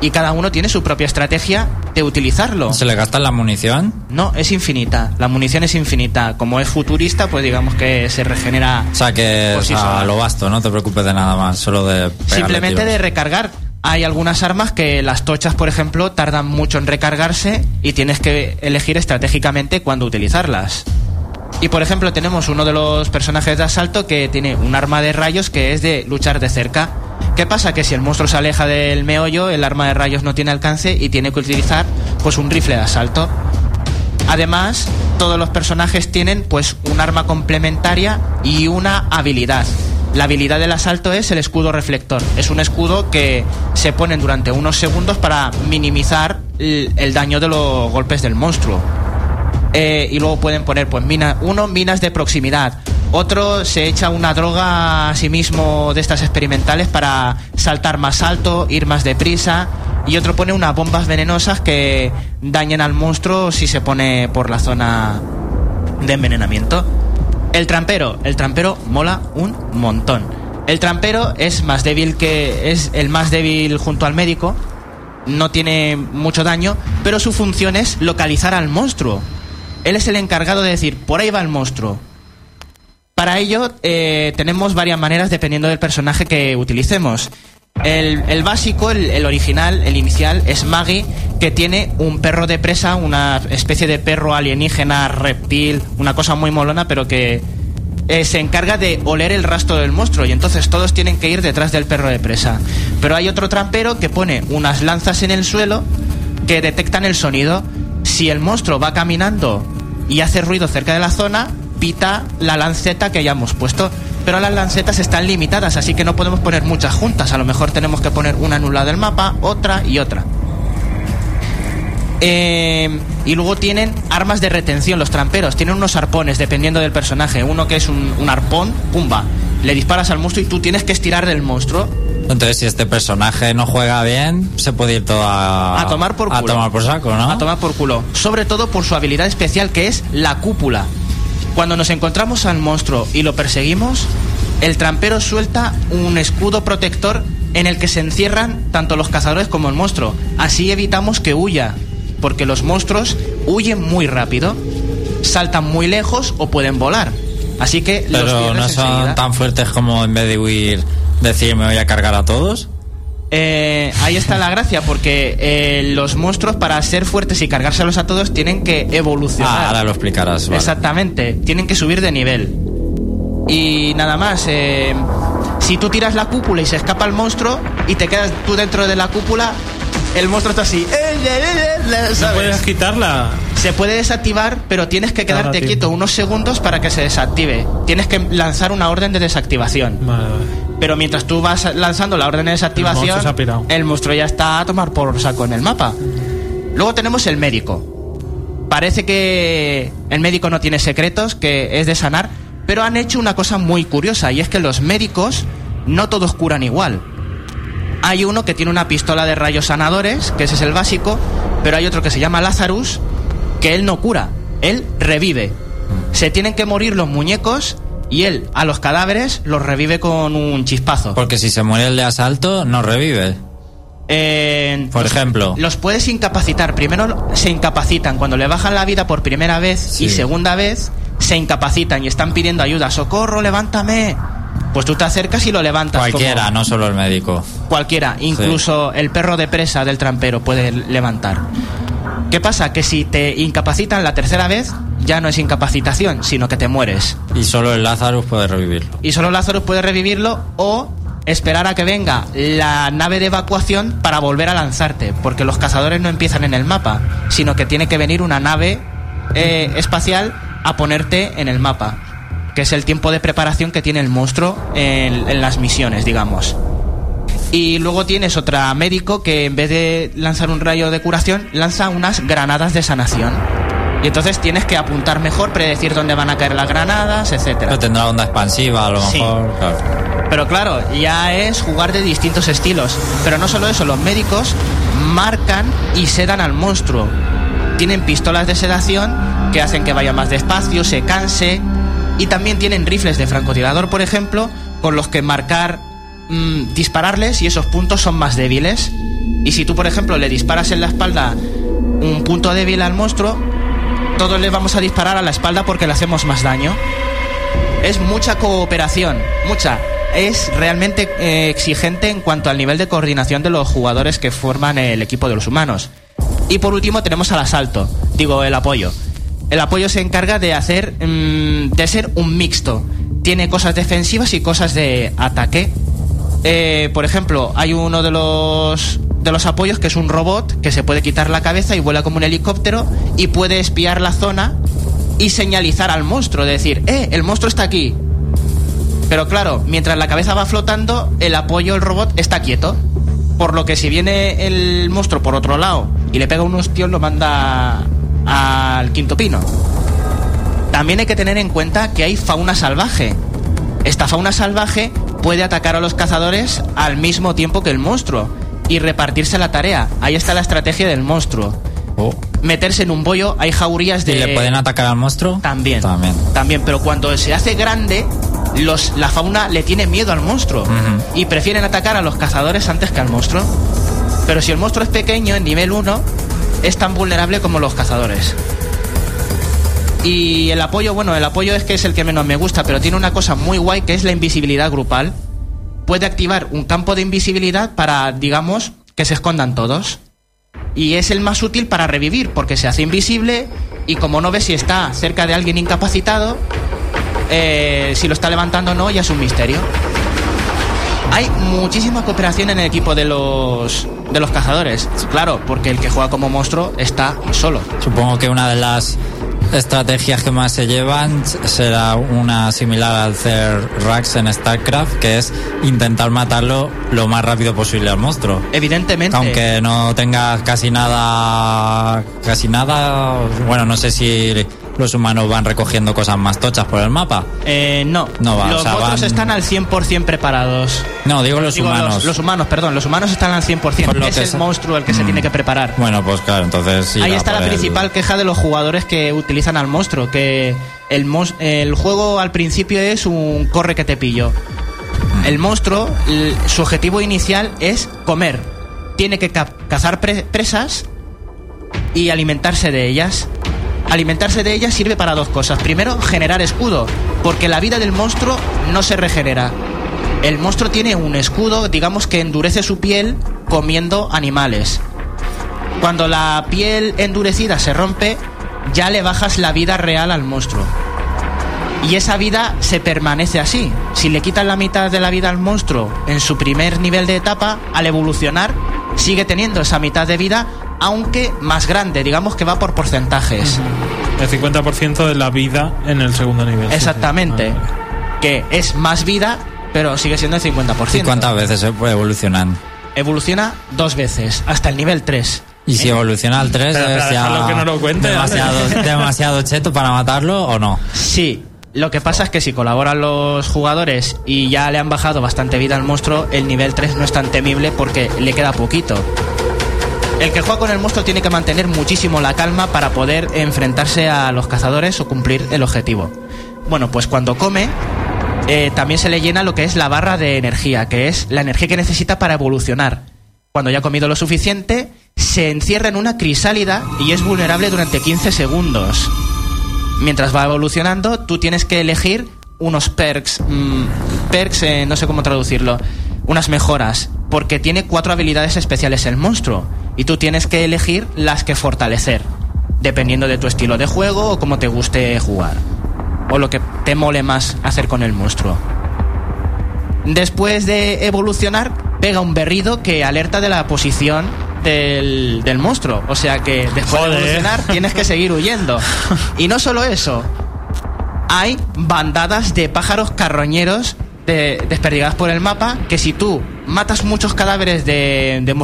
Y cada uno tiene su propia estrategia de utilizarlo. ¿Se le gasta la munición? No, es infinita, la munición es infinita. Como es futurista, pues digamos que se regenera O sea que o sea, lo basto, no te preocupes de nada más, solo de Simplemente tiros. de recargar. Hay algunas armas que las tochas, por ejemplo, tardan mucho en recargarse y tienes que elegir estratégicamente cuándo utilizarlas. Y por ejemplo, tenemos uno de los personajes de asalto que tiene un arma de rayos que es de luchar de cerca. ¿Qué pasa? Que si el monstruo se aleja del meollo, el arma de rayos no tiene alcance y tiene que utilizar pues un rifle de asalto. Además, todos los personajes tienen pues un arma complementaria y una habilidad. La habilidad del asalto es el escudo reflector. Es un escudo que se pone durante unos segundos para minimizar el, el daño de los golpes del monstruo. Eh, y luego pueden poner, pues, mina, uno, minas de proximidad. Otro se echa una droga a sí mismo de estas experimentales para saltar más alto, ir más deprisa. Y otro pone unas bombas venenosas que dañen al monstruo si se pone por la zona de envenenamiento. El trampero, el trampero mola un montón. El trampero es más débil que es el más débil junto al médico. No tiene mucho daño, pero su función es localizar al monstruo. Él es el encargado de decir, por ahí va el monstruo. Para ello eh, tenemos varias maneras dependiendo del personaje que utilicemos. El, básico, el, el original, el inicial, es Maggie, que tiene un perro de presa, una especie de perro alienígena, reptil, una cosa muy molona, pero que eh, se encarga de oler el rastro del monstruo y entonces todos tienen que ir detrás del perro de presa. Pero hay otro trampero que pone unas lanzas en el suelo que detectan el sonido. Si el monstruo va caminando y hace ruido cerca de la zona, pita la lanceta que hayamos puesto. Pero las lancetas están limitadas, así que no podemos poner muchas juntas. A lo mejor tenemos que poner una en un lado del mapa, otra y otra. Eh, y luego tienen armas de retención, los tramperos. Tienen unos arpones, dependiendo del personaje. Uno que es un, un arpón, pumba. Le disparas al monstruo y tú tienes que estirar del monstruo. Entonces, si este personaje no juega bien, se puede ir todo a, A tomar por a culo. tomar por saco, ¿no? A tomar por culo. Sobre todo por su habilidad especial que es la cúpula. Cuando nos encontramos al monstruo y lo perseguimos, el trampero suelta un escudo protector en el que se encierran tanto los cazadores como el monstruo. Así evitamos que huya, porque los monstruos huyen muy rápido, saltan muy lejos o pueden volar. Así que Pero no son enseguida. tan fuertes como en vez de huir, decir me voy a cargar a todos. Eh, ahí está la gracia, porque eh, los monstruos para ser fuertes y cargárselos a todos tienen que evolucionar. Ah, ahora lo explicarás. vale. Exactamente, tienen que subir de nivel. Y nada más, eh, si tú tiras la cúpula y se escapa el monstruo y te quedas tú dentro de la cúpula, el monstruo está así. eh, ¿No puedes quitarla? Se puede desactivar, pero tienes que Cada quedarte tiempo. quieto unos segundos para que se desactive. Tienes que lanzar una orden de desactivación. Vale, vale. Pero mientras tú vas lanzando la orden de desactivación, monstruo el monstruo ya está a tomar por saco en el mapa. Luego tenemos el médico. Parece que el médico no tiene secretos, que es de sanar, pero han hecho una cosa muy curiosa y es que los médicos no todos curan igual. Hay uno que tiene una pistola de rayos sanadores, que ese es el básico, pero hay otro que se llama Lazarus, que él no cura, él revive. Se tienen que morir los muñecos y él a los cadáveres los revive con un chispazo. Porque si se muere el de asalto, no revive. Eh, Por ejemplo. Los puedes incapacitar. Primero se incapacitan cuando le bajan la vida por primera vez y segunda vez se incapacitan y están pidiendo ayuda. ¡Socorro, levántame! Pues tú te acercas y lo levantas. como- Cualquiera, no solo el médico. Cualquiera, incluso el perro de presa del trampero puede levantar. ¿Qué pasa? Que si te incapacitan la tercera vez, ya no es incapacitación, sino que te mueres. Y solo el Lazarus puede revivirlo. Y solo Lazarus puede revivirlo o esperar a que venga la nave de evacuación para volver a lanzarte, porque los cazadores no empiezan en el mapa, sino que tiene que venir una nave eh, espacial a ponerte en el mapa, que es el tiempo de preparación que tiene el monstruo en, en las misiones, digamos. Y luego tienes otra médico que en vez de lanzar un rayo de curación, lanza unas granadas de sanación. Y entonces tienes que apuntar mejor, predecir dónde van a caer las granadas, etcétera. Pero tendrá onda expansiva, a lo Sí. mejor. claro. Pero claro, ya es jugar de distintos estilos. Pero no solo eso, los médicos marcan y sedan al monstruo. Tienen pistolas de sedación que hacen que vaya más despacio, se canse. Y también tienen rifles de francotirador, por ejemplo, con los que marcar, mm, dispararles y esos puntos son más débiles. Y si tú, por ejemplo, le disparas en la espalda un punto débil al monstruo, todos le vamos a disparar a la espalda porque le hacemos más daño. Es mucha cooperación, mucha. Es realmente eh, exigente en cuanto al nivel de coordinación de los jugadores que forman el equipo de los humanos. Y por último tenemos al asalto, digo el apoyo. El apoyo se encarga de hacer, mm, de ser un mixto. Tiene cosas defensivas y cosas de ataque. Eh, por ejemplo, hay uno de los de los apoyos que es un robot que se puede quitar la cabeza y vuela como un helicóptero y puede espiar la zona y señalizar al monstruo, decir, eh, el monstruo está aquí. Pero claro, mientras la cabeza va flotando, el apoyo, el robot, está quieto. Por lo que si viene el monstruo por otro lado y le pega un hostión, lo manda al quinto pino. También hay que tener en cuenta que hay fauna salvaje. Esta fauna salvaje puede atacar a los cazadores al mismo tiempo que el monstruo y repartirse la tarea. Ahí está la estrategia del monstruo. Meterse en un bollo, hay jaurías ¿Y de... le pueden atacar al monstruo? También. También. También, pero cuando se hace grande, los, la fauna le tiene miedo al monstruo y prefieren atacar a los cazadores antes que al monstruo. Pero si el monstruo es pequeño, en nivel 1, es tan vulnerable como los cazadores. Y el apoyo, bueno, el apoyo es que es el que menos me gusta, pero tiene una cosa muy guay que es la invisibilidad grupal. Puede activar un campo de invisibilidad para, digamos, que se escondan todos. Y es el más útil para revivir, porque se hace invisible y como no ves si está cerca de alguien incapacitado, eh, si lo está levantando o no, ya es un misterio. Hay muchísima cooperación en el equipo de los, de los cazadores. Claro, porque el que juega como monstruo está solo. Supongo que una de las estrategias que más se llevan será una similar al hacer Rax en StarCraft, que es intentar matarlo lo más rápido posible al monstruo. Evidentemente. Aunque no tenga casi nada, casi nada, bueno, no sé si los humanos van recogiendo cosas más tochas por el mapa. Eh, no, No va, los o sea, van- están al 100% preparados. No, digo los Digo, humanos. Los, humanos, perdón, los humanos están al 100%. Por lo es que el se- monstruo el que se Mm. tiene que preparar. Bueno, pues claro, entonces sí. Ahí está la el- principal queja de los jugadores que utilizan al monstruo, que el, mos- el juego al principio es un corre que te pillo. El monstruo, su objetivo inicial es comer. Tiene que ca- cazar pre- presas y alimentarse de ellas. Alimentarse de ellas sirve para dos cosas. Primero, generar escudo, porque la vida del monstruo no se regenera. El monstruo tiene un escudo, digamos que endurece su piel comiendo animales. Cuando la piel endurecida se rompe, ya le bajas la vida real al monstruo. Y esa vida se permanece así. Si le quitas la mitad de la vida al monstruo en su primer nivel de etapa, al evolucionar, sigue teniendo esa mitad de vida, aunque más grande, digamos que va por porcentajes. El 50% de la vida en el segundo nivel. Exactamente. Que es más vida, pero sigue siendo el 50%. ¿Y cuántas veces se puede evolucionar? Evoluciona dos veces, hasta el nivel 3. Y si evoluciona al 3 Espera, es ya que no lo cuente, demasiado, ¿vale? demasiado cheto para matarlo o no. Sí, lo que pasa es que si colaboran los jugadores y ya le han bajado bastante vida al monstruo, el nivel 3 no es tan temible porque le queda poquito. El que juega con el monstruo tiene que mantener muchísimo la calma para poder enfrentarse a los cazadores o cumplir el objetivo. Bueno, pues cuando come, eh, también se le llena lo que es la barra de energía, que es la energía que necesita para evolucionar. Cuando ya ha comido lo suficiente, se encierra en una crisálida y es vulnerable durante 15 segundos. Mientras va evolucionando, tú tienes que elegir unos perks. mm, perks, eh, no sé cómo traducirlo. Unas mejoras. Porque tiene cuatro habilidades especiales el monstruo. Y tú tienes que elegir las que fortalecer. Dependiendo de tu estilo de juego o cómo te guste jugar. O lo que te mole más hacer con el monstruo. Después de evolucionar, pega un berrido que alerta de la posición del, del monstruo. O sea que después de evolucionar tienes que seguir huyendo. Y no solo eso, hay bandadas de pájaros carroñeros de- desperdigadas por el mapa que si tú matas muchos cadáveres de, de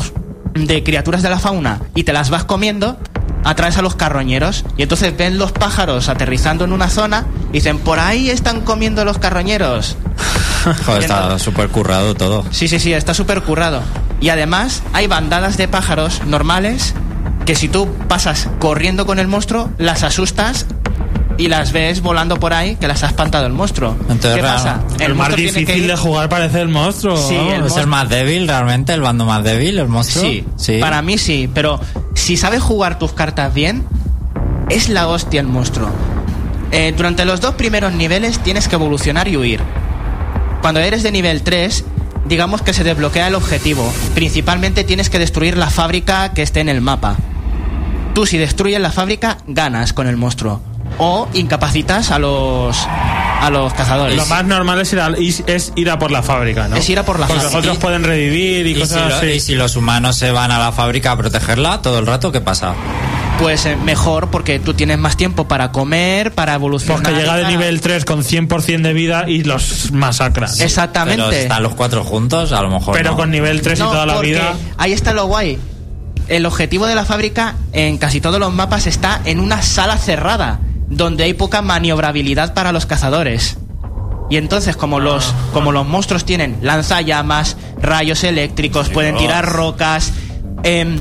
de criaturas de la fauna y te las vas comiendo, atraes a los carroñeros y entonces ven los pájaros aterrizando en una zona y dicen, por ahí están comiendo los carroñeros. Joder, está súper currado todo. Sí, sí, sí, está súper currado. Y además hay bandadas de pájaros normales que si tú pasas corriendo con el monstruo, las asustas y las ves volando por ahí que las ha espantado el monstruo. Entonces, ¿Qué pasa? El, más difícil ir- de jugar parece el monstruo. Sí, el ¿Es el más débil realmente? ¿El bando más débil? ¿El monstruo? Sí, para mí sí, pero si sabes jugar tus cartas bien, es la hostia el monstruo. Eh, durante los dos primeros niveles tienes que evolucionar y huir. Cuando eres de nivel 3, digamos que se desbloquea el objetivo. Principalmente tienes que destruir la fábrica que esté en el mapa. Tú si destruyes la fábrica, ganas con el monstruo. O incapacitas a los a los cazadores. Lo más normal es ir, a, is- es ir a por la fábrica, ¿no? Es ir a por la Porque fábrica. los otros pueden revivir y, ¿Y si, cosas lo- así. y si los humanos se van a la fábrica a protegerla todo el rato, qué pasa? pues eh, mejor porque tú tienes más tiempo para comer, para evolucionar. Porque llega de nivel 3 con 100% de vida y los masacra. Exactamente. Pero están los cuatro juntos, a lo mejor. Pero no. con nivel 3 y toda la porque vida. Ahí está lo guay. El objetivo de la fábrica en casi todos los mapas está en una sala cerrada, donde hay poca maniobrabilidad para los cazadores. Y entonces, como los, como los monstruos tienen lanzallamas, rayos eléctricos, pueden tirar rocas, em,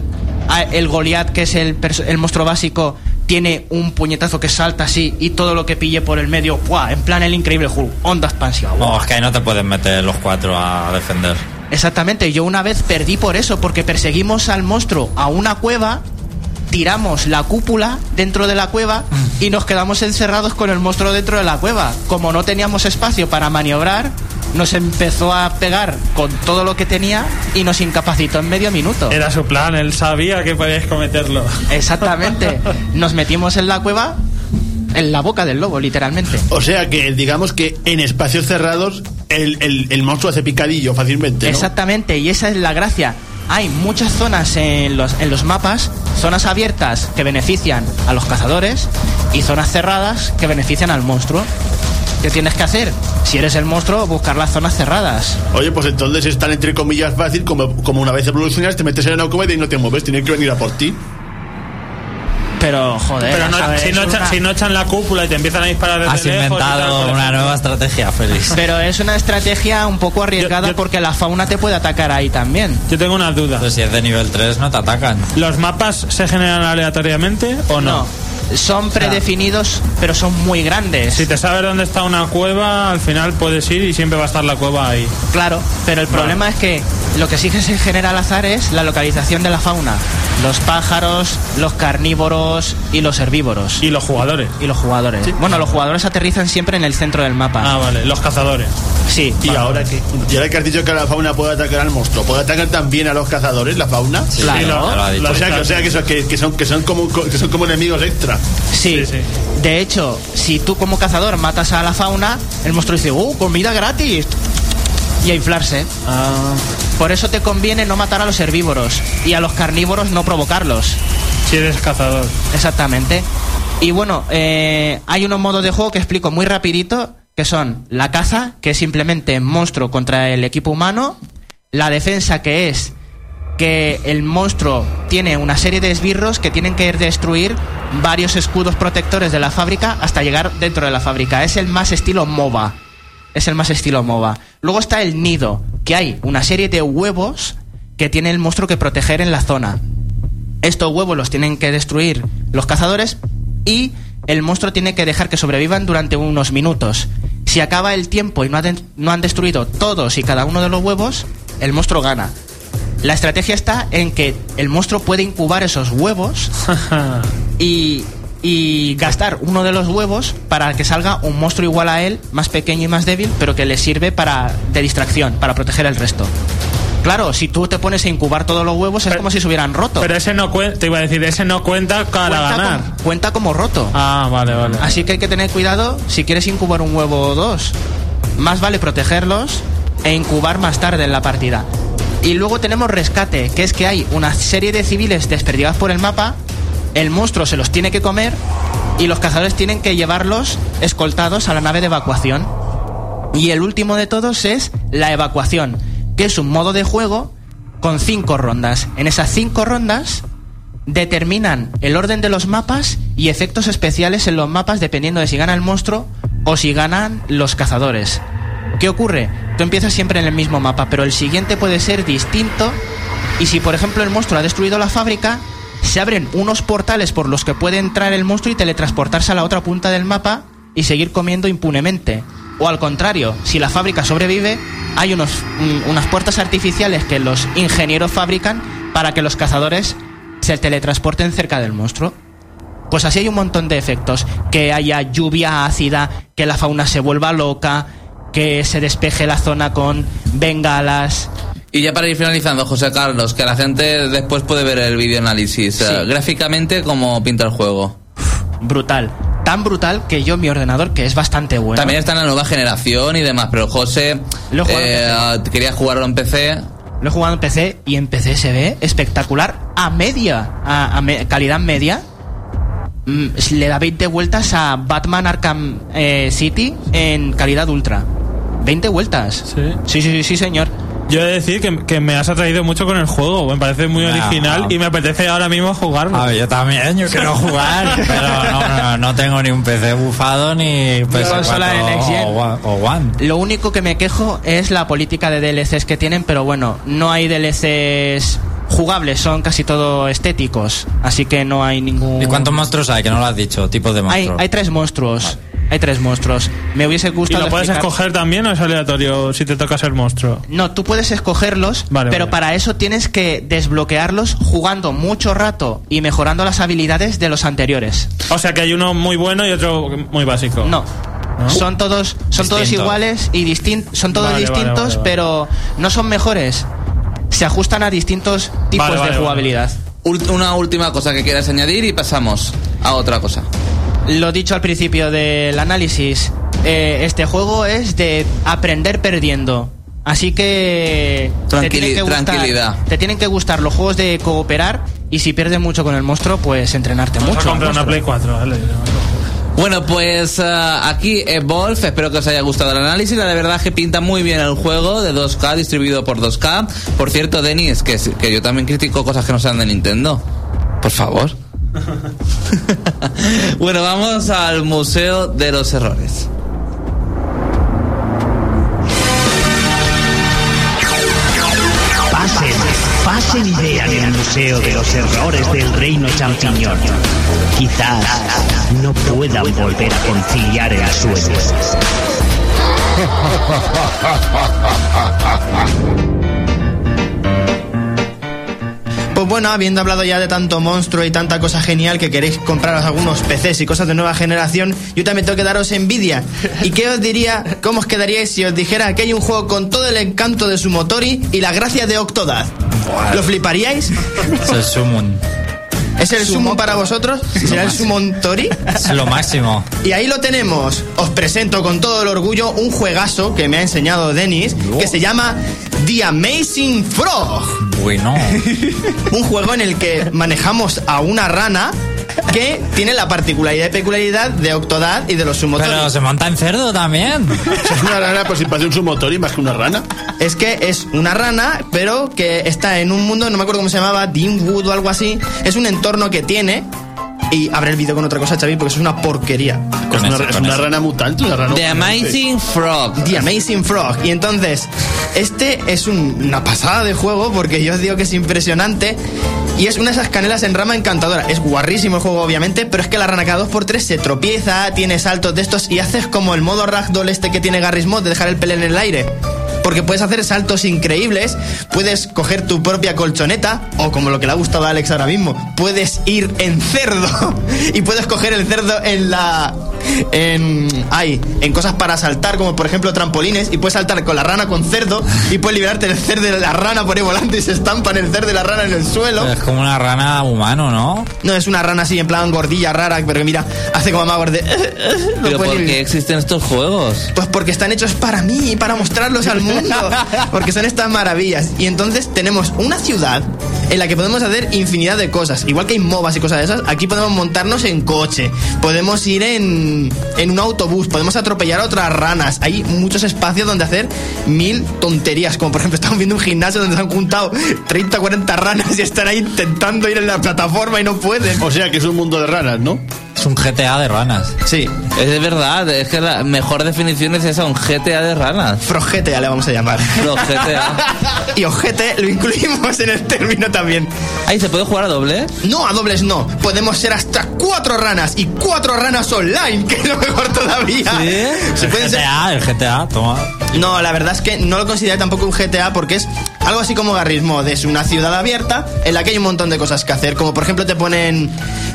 el Goliath, que es el, el monstruo básico, tiene un puñetazo que salta así y todo lo que pille por el medio, ¡buah! en plan el increíble Hulk, onda expansiva. No, es que ahí no te pueden meter los cuatro a defender. Exactamente, yo una vez perdí por eso, porque perseguimos al monstruo a una cueva, tiramos la cúpula dentro de la cueva y nos quedamos encerrados con el monstruo dentro de la cueva. Como no teníamos espacio para maniobrar, nos empezó a pegar con todo lo que tenía y nos incapacitó en medio minuto. Era su plan, él sabía que podíais cometerlo. Exactamente, nos metimos en la cueva, en la boca del lobo, literalmente. O sea que, digamos que en espacios cerrados el, el- el monstruo hace picadillo fácilmente. ¿no? Exactamente, y esa es la gracia. Hay muchas zonas en los, en los mapas, zonas abiertas que benefician a los cazadores y zonas cerradas que benefician al monstruo. ¿Qué tienes que hacer? Si eres el monstruo, buscar las zonas cerradas. Oye, pues entonces es tan entre comillas fácil como, como una vez evolucionas, te metes en la cueva y no te mueves, tienen que venir a por ti. Pero, joder, Pero no- ¿sabes? si, no echan, una- si no echan la cúpula y te empiezan a disparar desde Has lejos inventado por una nueva estrategia, Félix. Pero es una estrategia un poco arriesgada Yo- yo- porque la fauna te puede atacar ahí también. Yo tengo una duda. Entonces, si es de nivel 3, no te atacan. ¿Los mapas se generan aleatoriamente o no? No, son predefinidos, pero son muy grandes. Si te sabes dónde está una cueva, al final puedes ir y siempre va a estar la cueva ahí. Claro, pero el problema es que lo que sí que se genera al azar es la localización de la fauna. Los pájaros, los carnívoros y los herbívoros. Y los jugadores. Y los jugadores. Bueno, los jugadores aterrizan siempre en el centro del mapa. Ah, vale, los cazadores. Sí. Y ahora que, y ahora que has dicho que la fauna puede atacar al monstruo, ¿puede atacar también a los cazadores, la fauna? Claro. Sí, lo- lo ha dicho. O sea, que, o sea que, son, que, que son, que, son como, que son como enemigos extra. Sí. Sí, sí. De hecho, si tú como cazador matas a la fauna, el monstruo dice, ¡uh, comida gratis! Y a inflarse. Ah, Por eso te conviene no matar a los herbívoros y a los carnívoros no provocarlos. si eres cazador. Exactamente. Y bueno, eh, hay unos modos de juego que explico muy rapidito, que son la caza, que es simplemente monstruo contra el equipo humano, la defensa, que es que el monstruo tiene una serie de esbirros que tienen que destruir varios escudos protectores de la fábrica hasta llegar dentro de la fábrica. Es el más estilo MOBA. Es el más estilo MOBA. Luego está el nido, que hay una serie de huevos que tiene el monstruo que proteger en la zona. Estos huevos los tienen que destruir los cazadores y el monstruo tiene que dejar que sobrevivan durante unos minutos. Si acaba el tiempo y no, no han destruido todos y cada uno de los huevos, el monstruo gana. La estrategia está en que el monstruo puede incubar esos huevos y, y gastar uno de los huevos para que salga un monstruo igual a él, más pequeño y más débil, pero que le sirve para de distracción, para proteger el resto. Claro, si tú te pones a incubar todos los huevos es como si se hubieran roto. Pero ese no cuenta, te iba a decir, ese no cuenta para cuenta, ganar. Como, cuenta como roto. Ah, vale, vale. Así que hay que tener cuidado si quieres incubar un huevo o dos. Más vale protegerlos e incubar más tarde en la partida. Y luego tenemos rescate, que es que hay una serie de civiles desperdigados por el mapa, el monstruo se los tiene que comer y los cazadores tienen que llevarlos escoltados a la nave de evacuación. Y el último de todos es la evacuación, que es un modo de juego con cinco rondas. En esas cinco rondas determinan el orden de los mapas y efectos especiales en los mapas dependiendo de si gana el monstruo o si ganan los cazadores. ¿Qué ocurre? Tú empiezas siempre en el mismo mapa, pero el siguiente puede ser distinto y si por ejemplo el monstruo ha destruido la fábrica, se abren unos portales por los que puede entrar el monstruo y teletransportarse a la otra punta del mapa y seguir comiendo impunemente. O al contrario, si la fábrica sobrevive, hay unos, unas puertas artificiales que los ingenieros fabrican para que los cazadores se teletransporten cerca del monstruo. Pues así hay un montón de efectos. Que haya lluvia ácida, que la fauna se vuelva loca, que se despeje la zona con bengalas. Y ya para ir finalizando, José Carlos, que la gente después puede ver el vídeo análisis. Sí. Eh, gráficamente, ¿cómo pinta el juego? Brutal. Tan brutal que yo mi ordenador, que es bastante bueno. También está en la nueva generación y demás, pero José Lo eh, quería jugarlo en PC. Lo he jugado en PC y en PC se ve espectacular a media, a, a me- calidad media. mm, le da 20 vueltas a Batman Arkham eh, City en calidad ultra. 20 vueltas. Sí. Sí, sí, sí, sí, señor. Yo he de decir que, que me has atraído mucho con el juego. Me parece muy Nah. original y me apetece ahora mismo jugarlo. A ver, yo también, yo quiero jugar, pero no, no, no tengo ni un PC bufado ni PS4 consola de Next Gen. o, One- o One. Lo único que me quejo es la política de DLCs que tienen, pero bueno, no hay DLCs jugables, son casi todo estéticos, así que no hay ningún... ¿Y cuántos monstruos hay? Que no lo has dicho, tipos de hay, monstruos. hay tres monstruos. Hay tres monstruos. Me hubiese ¿Y gustado. lo puedes explicar- escoger también o es aleatorio si te toca ser monstruo? No, tú puedes escogerlos, Vale, pero vale. para eso tienes que desbloquearlos jugando mucho rato y mejorando las habilidades de los anteriores. O sea que hay uno muy bueno y otro muy básico. No. Son todos son todos iguales y distin- son todos Vale, distintos, vale, vale. pero no son mejores. Se ajustan a distintos tipos de vale. jugabilidad. Una última cosa que quieras añadir y pasamos a otra cosa. Lo dicho al principio del análisis, eh, este juego es de aprender perdiendo. Así que te tienen que gustar- tranquilidad. Te tienen que gustar los juegos de cooperar y si pierdes mucho con el monstruo, pues entrenarte Vamos mucho. a comprar al una. Play 4, vale. Bueno, pues eh, aquí Evolve, espero que os haya gustado el análisis. La verdad es que pinta muy bien el juego de 2K, distribuido por 2K. Por cierto, Denis, que, que yo también critico cosas que no sean de Nintendo. Por favor. bueno, vamos al Museo de los Errores. Pasen, pasen y vean el Museo de los Errores del Reino Champiñón. Quizás no puedan volver a conciliar el sueño. Pues bueno, habiendo hablado ya de tanto monstruo y tanta cosa genial que queréis compraros algunos PCs y cosas de nueva generación, yo también tengo que daros envidia. ¿Y qué os diría, cómo os quedaríais si os dijera que hay un juego con todo el encanto de su motori y la gracia de Octodad? ¿Lo fliparíais? Es el Summon. ¿Es el sumo para vosotros? ¿Será el Summon Tori? Es lo máximo. Y ahí lo tenemos. Os presento con todo el orgullo un juegazo que me ha enseñado Denis, que se llama The Amazing Frog. Bueno. Un juego en el que manejamos a una rana que tiene la particularidad y peculiaridad de Octodad y de los Sumotori. Pero se monta en cerdo también. Es una rana, pues si parece un sumotori más que una rana. Es que es una rana, pero que está en un mundo, no me acuerdo cómo se llamaba, Deanwood o algo así. Es un entorno que tiene. Y abre el vídeo con otra cosa, Xavi, porque eso es una porquería. Es una, ese, es con una ese. rana mutante, una rana. The Amazing Frog. The Amazing Frog. Y entonces, este es un- una pasada de juego porque yo os digo que es impresionante. Y es una de esas canelas en rama encantadora. Es guarrísimo el juego, obviamente, pero es que la rana cada 2x3 se tropieza, tiene saltos de estos y haces como el modo ragdoll este que tiene Garry's Mod de dejar el pelo en el aire. Porque puedes hacer saltos increíbles, puedes coger tu propia colchoneta, o como lo que le ha gustado a Alex ahora mismo, puedes ir en cerdo y puedes coger el cerdo en la. en. ay, en cosas para saltar, como por ejemplo trampolines, y puedes saltar con la rana con cerdo, y puedes liberarte del cerdo de la rana por ahí volando y se estampan el cerdo y la rana en el suelo. Es como una rana humano, ¿no? No, es una rana así en plan gordilla rara, pero que mira, hace como más gorde. No ¿Pero por qué existen estos juegos? pues porque están hechos para mí y para mostrarlos al mundo. Porque son estas maravillas. Y entonces tenemos una ciudad en la que podemos hacer infinidad de cosas. Igual que hay MOBAs y cosas de esas, aquí podemos montarnos en coche. Podemos ir en, en un autobús. Podemos atropellar a otras ranas. Hay muchos espacios donde hacer mil tonterías. Como por ejemplo, estamos viendo un gimnasio donde se han juntado 30 40 ranas y están ahí intentando ir en la plataforma y no pueden. O sea que es un mundo de ranas, ¿no? Es un GTA de ranas. Sí, Es de verdad, es que la mejor definición es esa, un GTA de ranas. Frogete ya le vamos a llamar. GTA. Y ojete lo incluimos en el término también. Ahí se puede jugar a doble. No, a dobles no. Podemos ser hasta cuatro ranas y cuatro ranas online, que es lo mejor todavía. Se El pueden ser... GTA, el GTA, toma. No, la verdad es que no lo considero tampoco un GTA porque es algo así como Garry's Mod. Es una ciudad abierta en la que hay un montón de cosas que hacer. Como por ejemplo te ponen...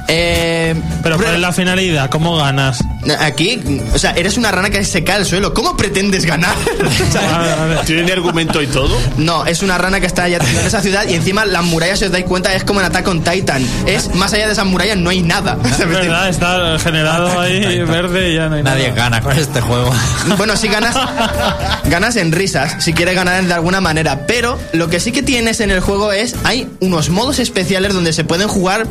eh, Pero ¿cuál es la finalidad? ¿Cómo ganas? Aquí, o sea, eres una rana que se cae al suelo. ¿Cómo pretendes ganar? O sea. ¿Tiene argumento y todo? No, es una rana que está allá en esa ciudad y encima las murallas, si os dais cuenta, es como en Attack on Titan. Es más allá de esas murallas no hay nada. Es verdad, está generado ahí verde y ya no hay Nadie nada. gana con este juego. Bueno, sí ganas, ganas en risas, si quieres ganar de alguna manera. Pero lo que sí que tienes en el juego es, hay unos modos especiales donde se pueden jugar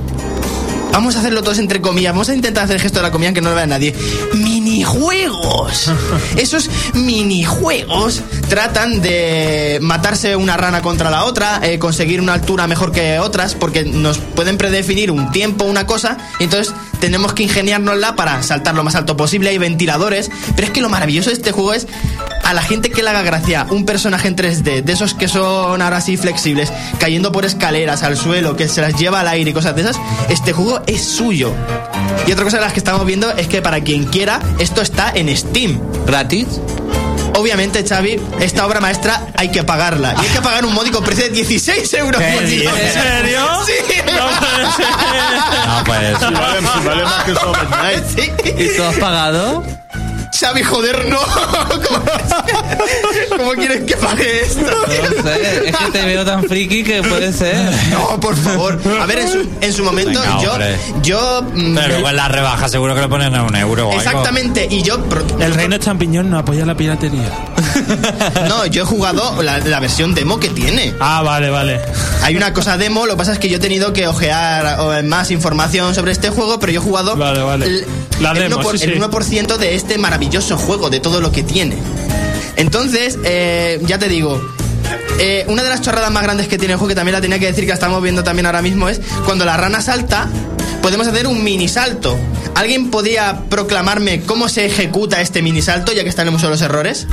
Vamos a hacerlo todos entre comillas. Vamos a intentar hacer el gesto de la comida que no lo vea nadie. Minijuegos. Esos minijuegos tratan de matarse una rana contra la otra, eh, conseguir una altura mejor que otras, porque nos pueden predefinir un tiempo, una cosa, y entonces tenemos que ingeniárnosla para saltar lo más alto posible. Hay ventiladores, pero es que lo maravilloso de este juego es a la gente que le haga gracia un personaje en 3D, de esos que son ahora sí flexibles, cayendo por escaleras al suelo, que se las lleva al aire y cosas de esas, este juego es suyo. Y otra cosa de las que estamos viendo es que para quien quiera, esto está en Steam. ¿Gratis? Obviamente, Xavi, esta obra maestra hay que pagarla. Y hay que pagar un módico precio de 16 euros por. ¿En serio? Sí. No puede ser. No, pues. Si vale, si vale más que Knight. Sí. ¿Y tú has pagado? Xavi, joder, no. ¿Cómo, cómo quieres que pague esto? No sé, es que te veo tan friki que puede ser. No, por favor. A ver, en su, en su momento, Venga, yo. hombre. Yo. mm, Pero luego en la rebaja seguro que le ponen a un euro o algo. Exactamente, y yo. El reino champiñón no apoya la piratería. No, yo he jugado la, la versión demo que tiene. Ah, vale, vale. Hay una cosa demo, lo que pasa es que yo he tenido que ojear o, más información sobre este juego, pero yo he jugado Vale, vale. el, La el demo, 1%, sí, sí. el 1% de este maravilloso juego, de todo lo que tiene. Entonces, eh, ya te digo, eh, una de las chorradas más grandes que tiene el juego, que también la tenía que decir que la estamos viendo también ahora mismo, es cuando la rana salta, podemos hacer un mini salto. ¿Alguien podría proclamarme cómo se ejecuta este mini salto, ya que está en el Museo de los Errores?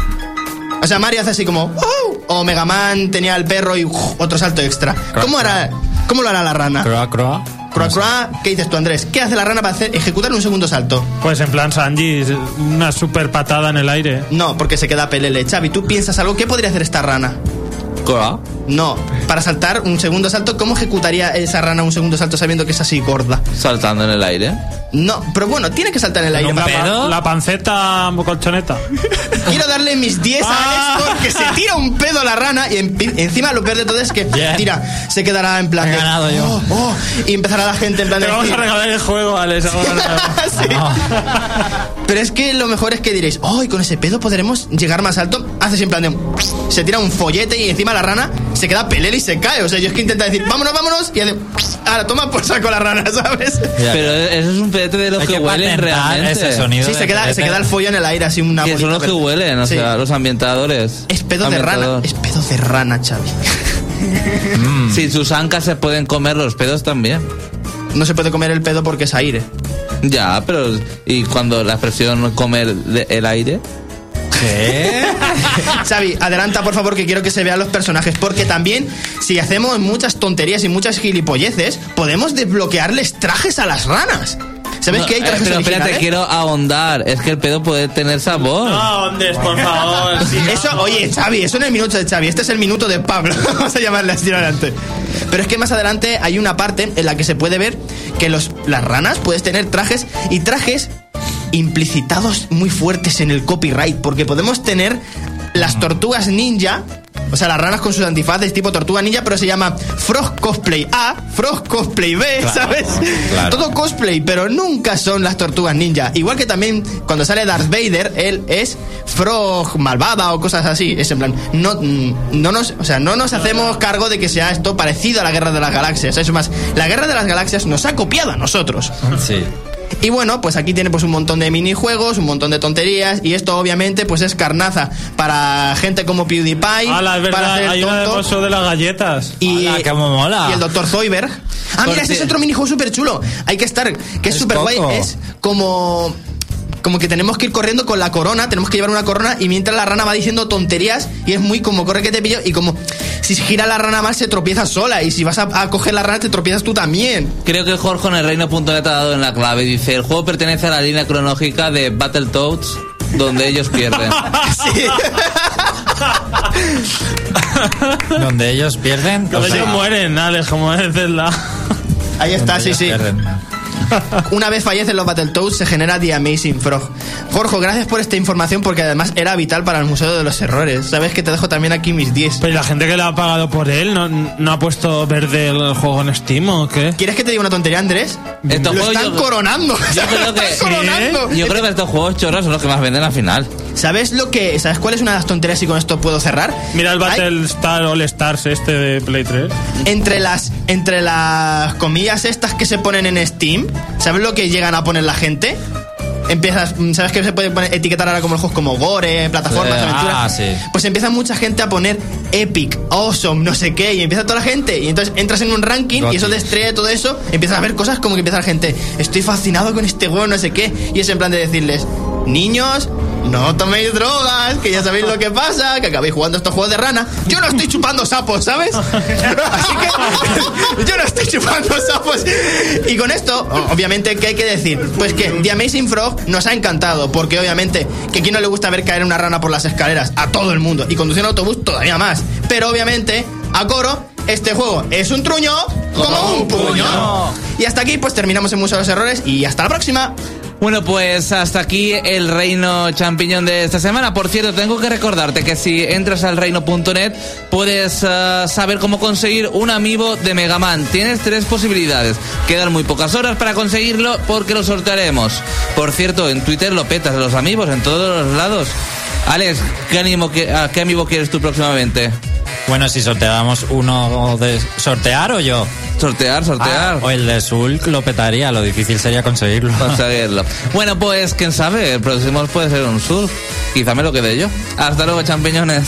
O sea, Mario hace así como... "Oh", O Mega Man tenía el perro y uf, otro salto extra. ¿Cómo, hará, ¿Cómo lo hará la rana? Croa, croa. Croa, croa, ¿Qué dices tú, Andrés? ¿Qué hace la rana para hacer, ejecutar un segundo salto? Pues en plan Sanji, una super patada en el aire. No, porque se queda pelele. Xavi, ¿tú piensas algo? ¿Qué podría hacer esta rana? ¿Cómo? No, para saltar un segundo salto, ¿cómo ejecutaría esa rana un segundo salto sabiendo que es así gorda? Saltando en el aire. No, pero bueno, tiene que saltar en el aire. pedo? La panceta colchoneta. Quiero darle mis 10 a. Alex porque se tira un pedo a la rana y en- encima lo peor de todo es que tira, se quedará en plan He de, ganado yo. "Oh, oh", y empezará la gente en plan Te de vamos a regalar el juego, Alex. Sí. Pero es que lo mejor es que diréis, oh, y con ese pedo podremos llegar más alto. Haces en plan de. Se tira un follete y encima la rana se queda pelele y se cae. O sea, yo es que intenta decir, vámonos, vámonos. Y hace. Ahora toma por saco la rana, ¿sabes? Ya. Pero eso es un pedete de los Hay que, que huelen realmente. ese sonido. Sí, se queda, se queda el follo en el aire, así una Que son los que huelen, o Sí. sea, los ambientadores. Es pedo de rana. Es pedo de rana, Xavi. Si sus ancas se pueden comer los pedos también. No se puede comer el pedo porque es aire. Ya, pero. ¿Y cuando la expresión comer el aire? ¿Qué? Xavi, adelanta por favor que quiero que se vean los personajes porque también si hacemos muchas tonterías y muchas gilipolleces podemos desbloquearles trajes a las ranas. ¿Sabes No, que hay eh, trajes pero espérate, originales? quiero ahondar. Es que el pedo puede tener sabor. No, Ondes, por favor. Eso, oye, Xavi, eso no es el minuto de Xavi, este es el minuto de Pablo. Vamos a llamarle así adelante. Pero es que más adelante hay una parte en la que se puede ver que los, las ranas puedes tener trajes y trajes implicitados muy fuertes en el copyright, porque podemos tener las tortugas ninja. O sea, las ranas con sus antifaces tipo tortuga ninja, pero se llama Frog Cosplay A, Frog Cosplay B, ¿sabes? claro. Todo cosplay, pero nunca son las tortugas ninja. Igual que también cuando sale Darth Vader, él es Frog malvada o cosas así. Es en plan, no, mm, no nos, o sea, no nos hacemos cargo de que sea esto parecido a la Guerra de las Galaxias. Es más, la Guerra de las Galaxias nos ha copiado a nosotros. Sí. Y bueno, pues aquí tiene pues un montón de minijuegos, un montón de tonterías y esto obviamente pues es carnaza para gente como PewDiePie, Ala, es para verdad, hacer hay una de tonto, pozo de las galletas. y, Ala, cómo mola. y el Dr. Zoidberg. Ah, mira, ese es otro minijuego súper chulo. Hay que estar, que es súper guay. Es como. Como que tenemos que ir corriendo con la corona, tenemos que llevar una corona y mientras la rana va diciendo tonterías y es muy como corre que te pillo y como si gira la rana mal se tropieza sola y si vas a, a coger la rana te tropiezas tú también. Creo que Jorge en el reino.net ha dado en la clave. Dice: el juego pertenece a la línea cronológica de Battletoads, donde ellos pierden. Sí. Donde ellos pierden. o Ellos sea, mueren, Alex, como es Zelda. Ahí está, donde sí, sí. pierden. Una vez fallecen los Battletoads, se genera The Amazing Frog. Jorge, gracias por esta información porque además era vital para el Museo de los Errores. Sabes que te dejo también aquí mis 10. Pero la gente que lo ha pagado por él no, no ha puesto verde el juego en Steam o qué? ¿Quieres que te diga una tontería, Andrés? Estos Lo juegos están yo- coronando. Yo creo que, Están coronando. yo creo que estos juegos chorros son los que más venden al final. ¿Sabes lo que, sabes cuál es una de las tonterías y con esto puedo cerrar? Mira el Battlestar All Stars este de Play 3. entre las entre las comillas estas que se ponen en Steam, ¿sabes lo que llegan a poner la gente? Empiezas, ¿sabes que se puede poner- etiquetar ahora como los juegos como Gore, plataformas, aventuras? Ah, sí. Pues empieza mucha gente a poner Epic, Awesome, no sé qué, y empieza toda la gente, y entonces entras en un ranking y eso te estrella todo eso, empiezas a ver cosas como que empieza la gente, estoy fascinado con este juego, no sé qué, y es en plan de decirles, niños, no toméis drogas, que ya sabéis lo que pasa, que acabéis jugando estos juegos de rana. Yo no estoy chupando sapos, ¿sabes? Así que yo no estoy chupando sapos. Y con esto, obviamente, ¿qué hay que decir? Pues que The Amazing Frog nos ha encantado, porque obviamente, que quién no le gusta ver caer una rana por las escaleras, a todo el mundo, y conducir un autobús todavía más. Pero obviamente, a coro, este juego es un truño como un puño. Y hasta aquí, pues terminamos el Museo de los Errores, y hasta la próxima. Bueno, pues hasta aquí el reino champiñón de esta semana. Por cierto, tengo que recordarte que si entras al reino.net puedes eh, saber cómo conseguir un amiibo de Mega Man. Tienes tres posibilidades. Quedan muy pocas horas para conseguirlo porque lo sortearemos. Por cierto, en Twitter lo petas los amigos en todos los lados. Alex, ¿qué, ánimo que- a ¿qué amiibo quieres tú próximamente? Bueno, si sorteamos uno de... ¿Sortear o yo? Sortear, sortear. Ah, o el de Zulk lo petaría, lo difícil sería conseguirlo. conseguirlo. Bueno, pues quién sabe, el próximo puede ser un sur. Quizá me lo quede yo. Hasta luego, champiñones.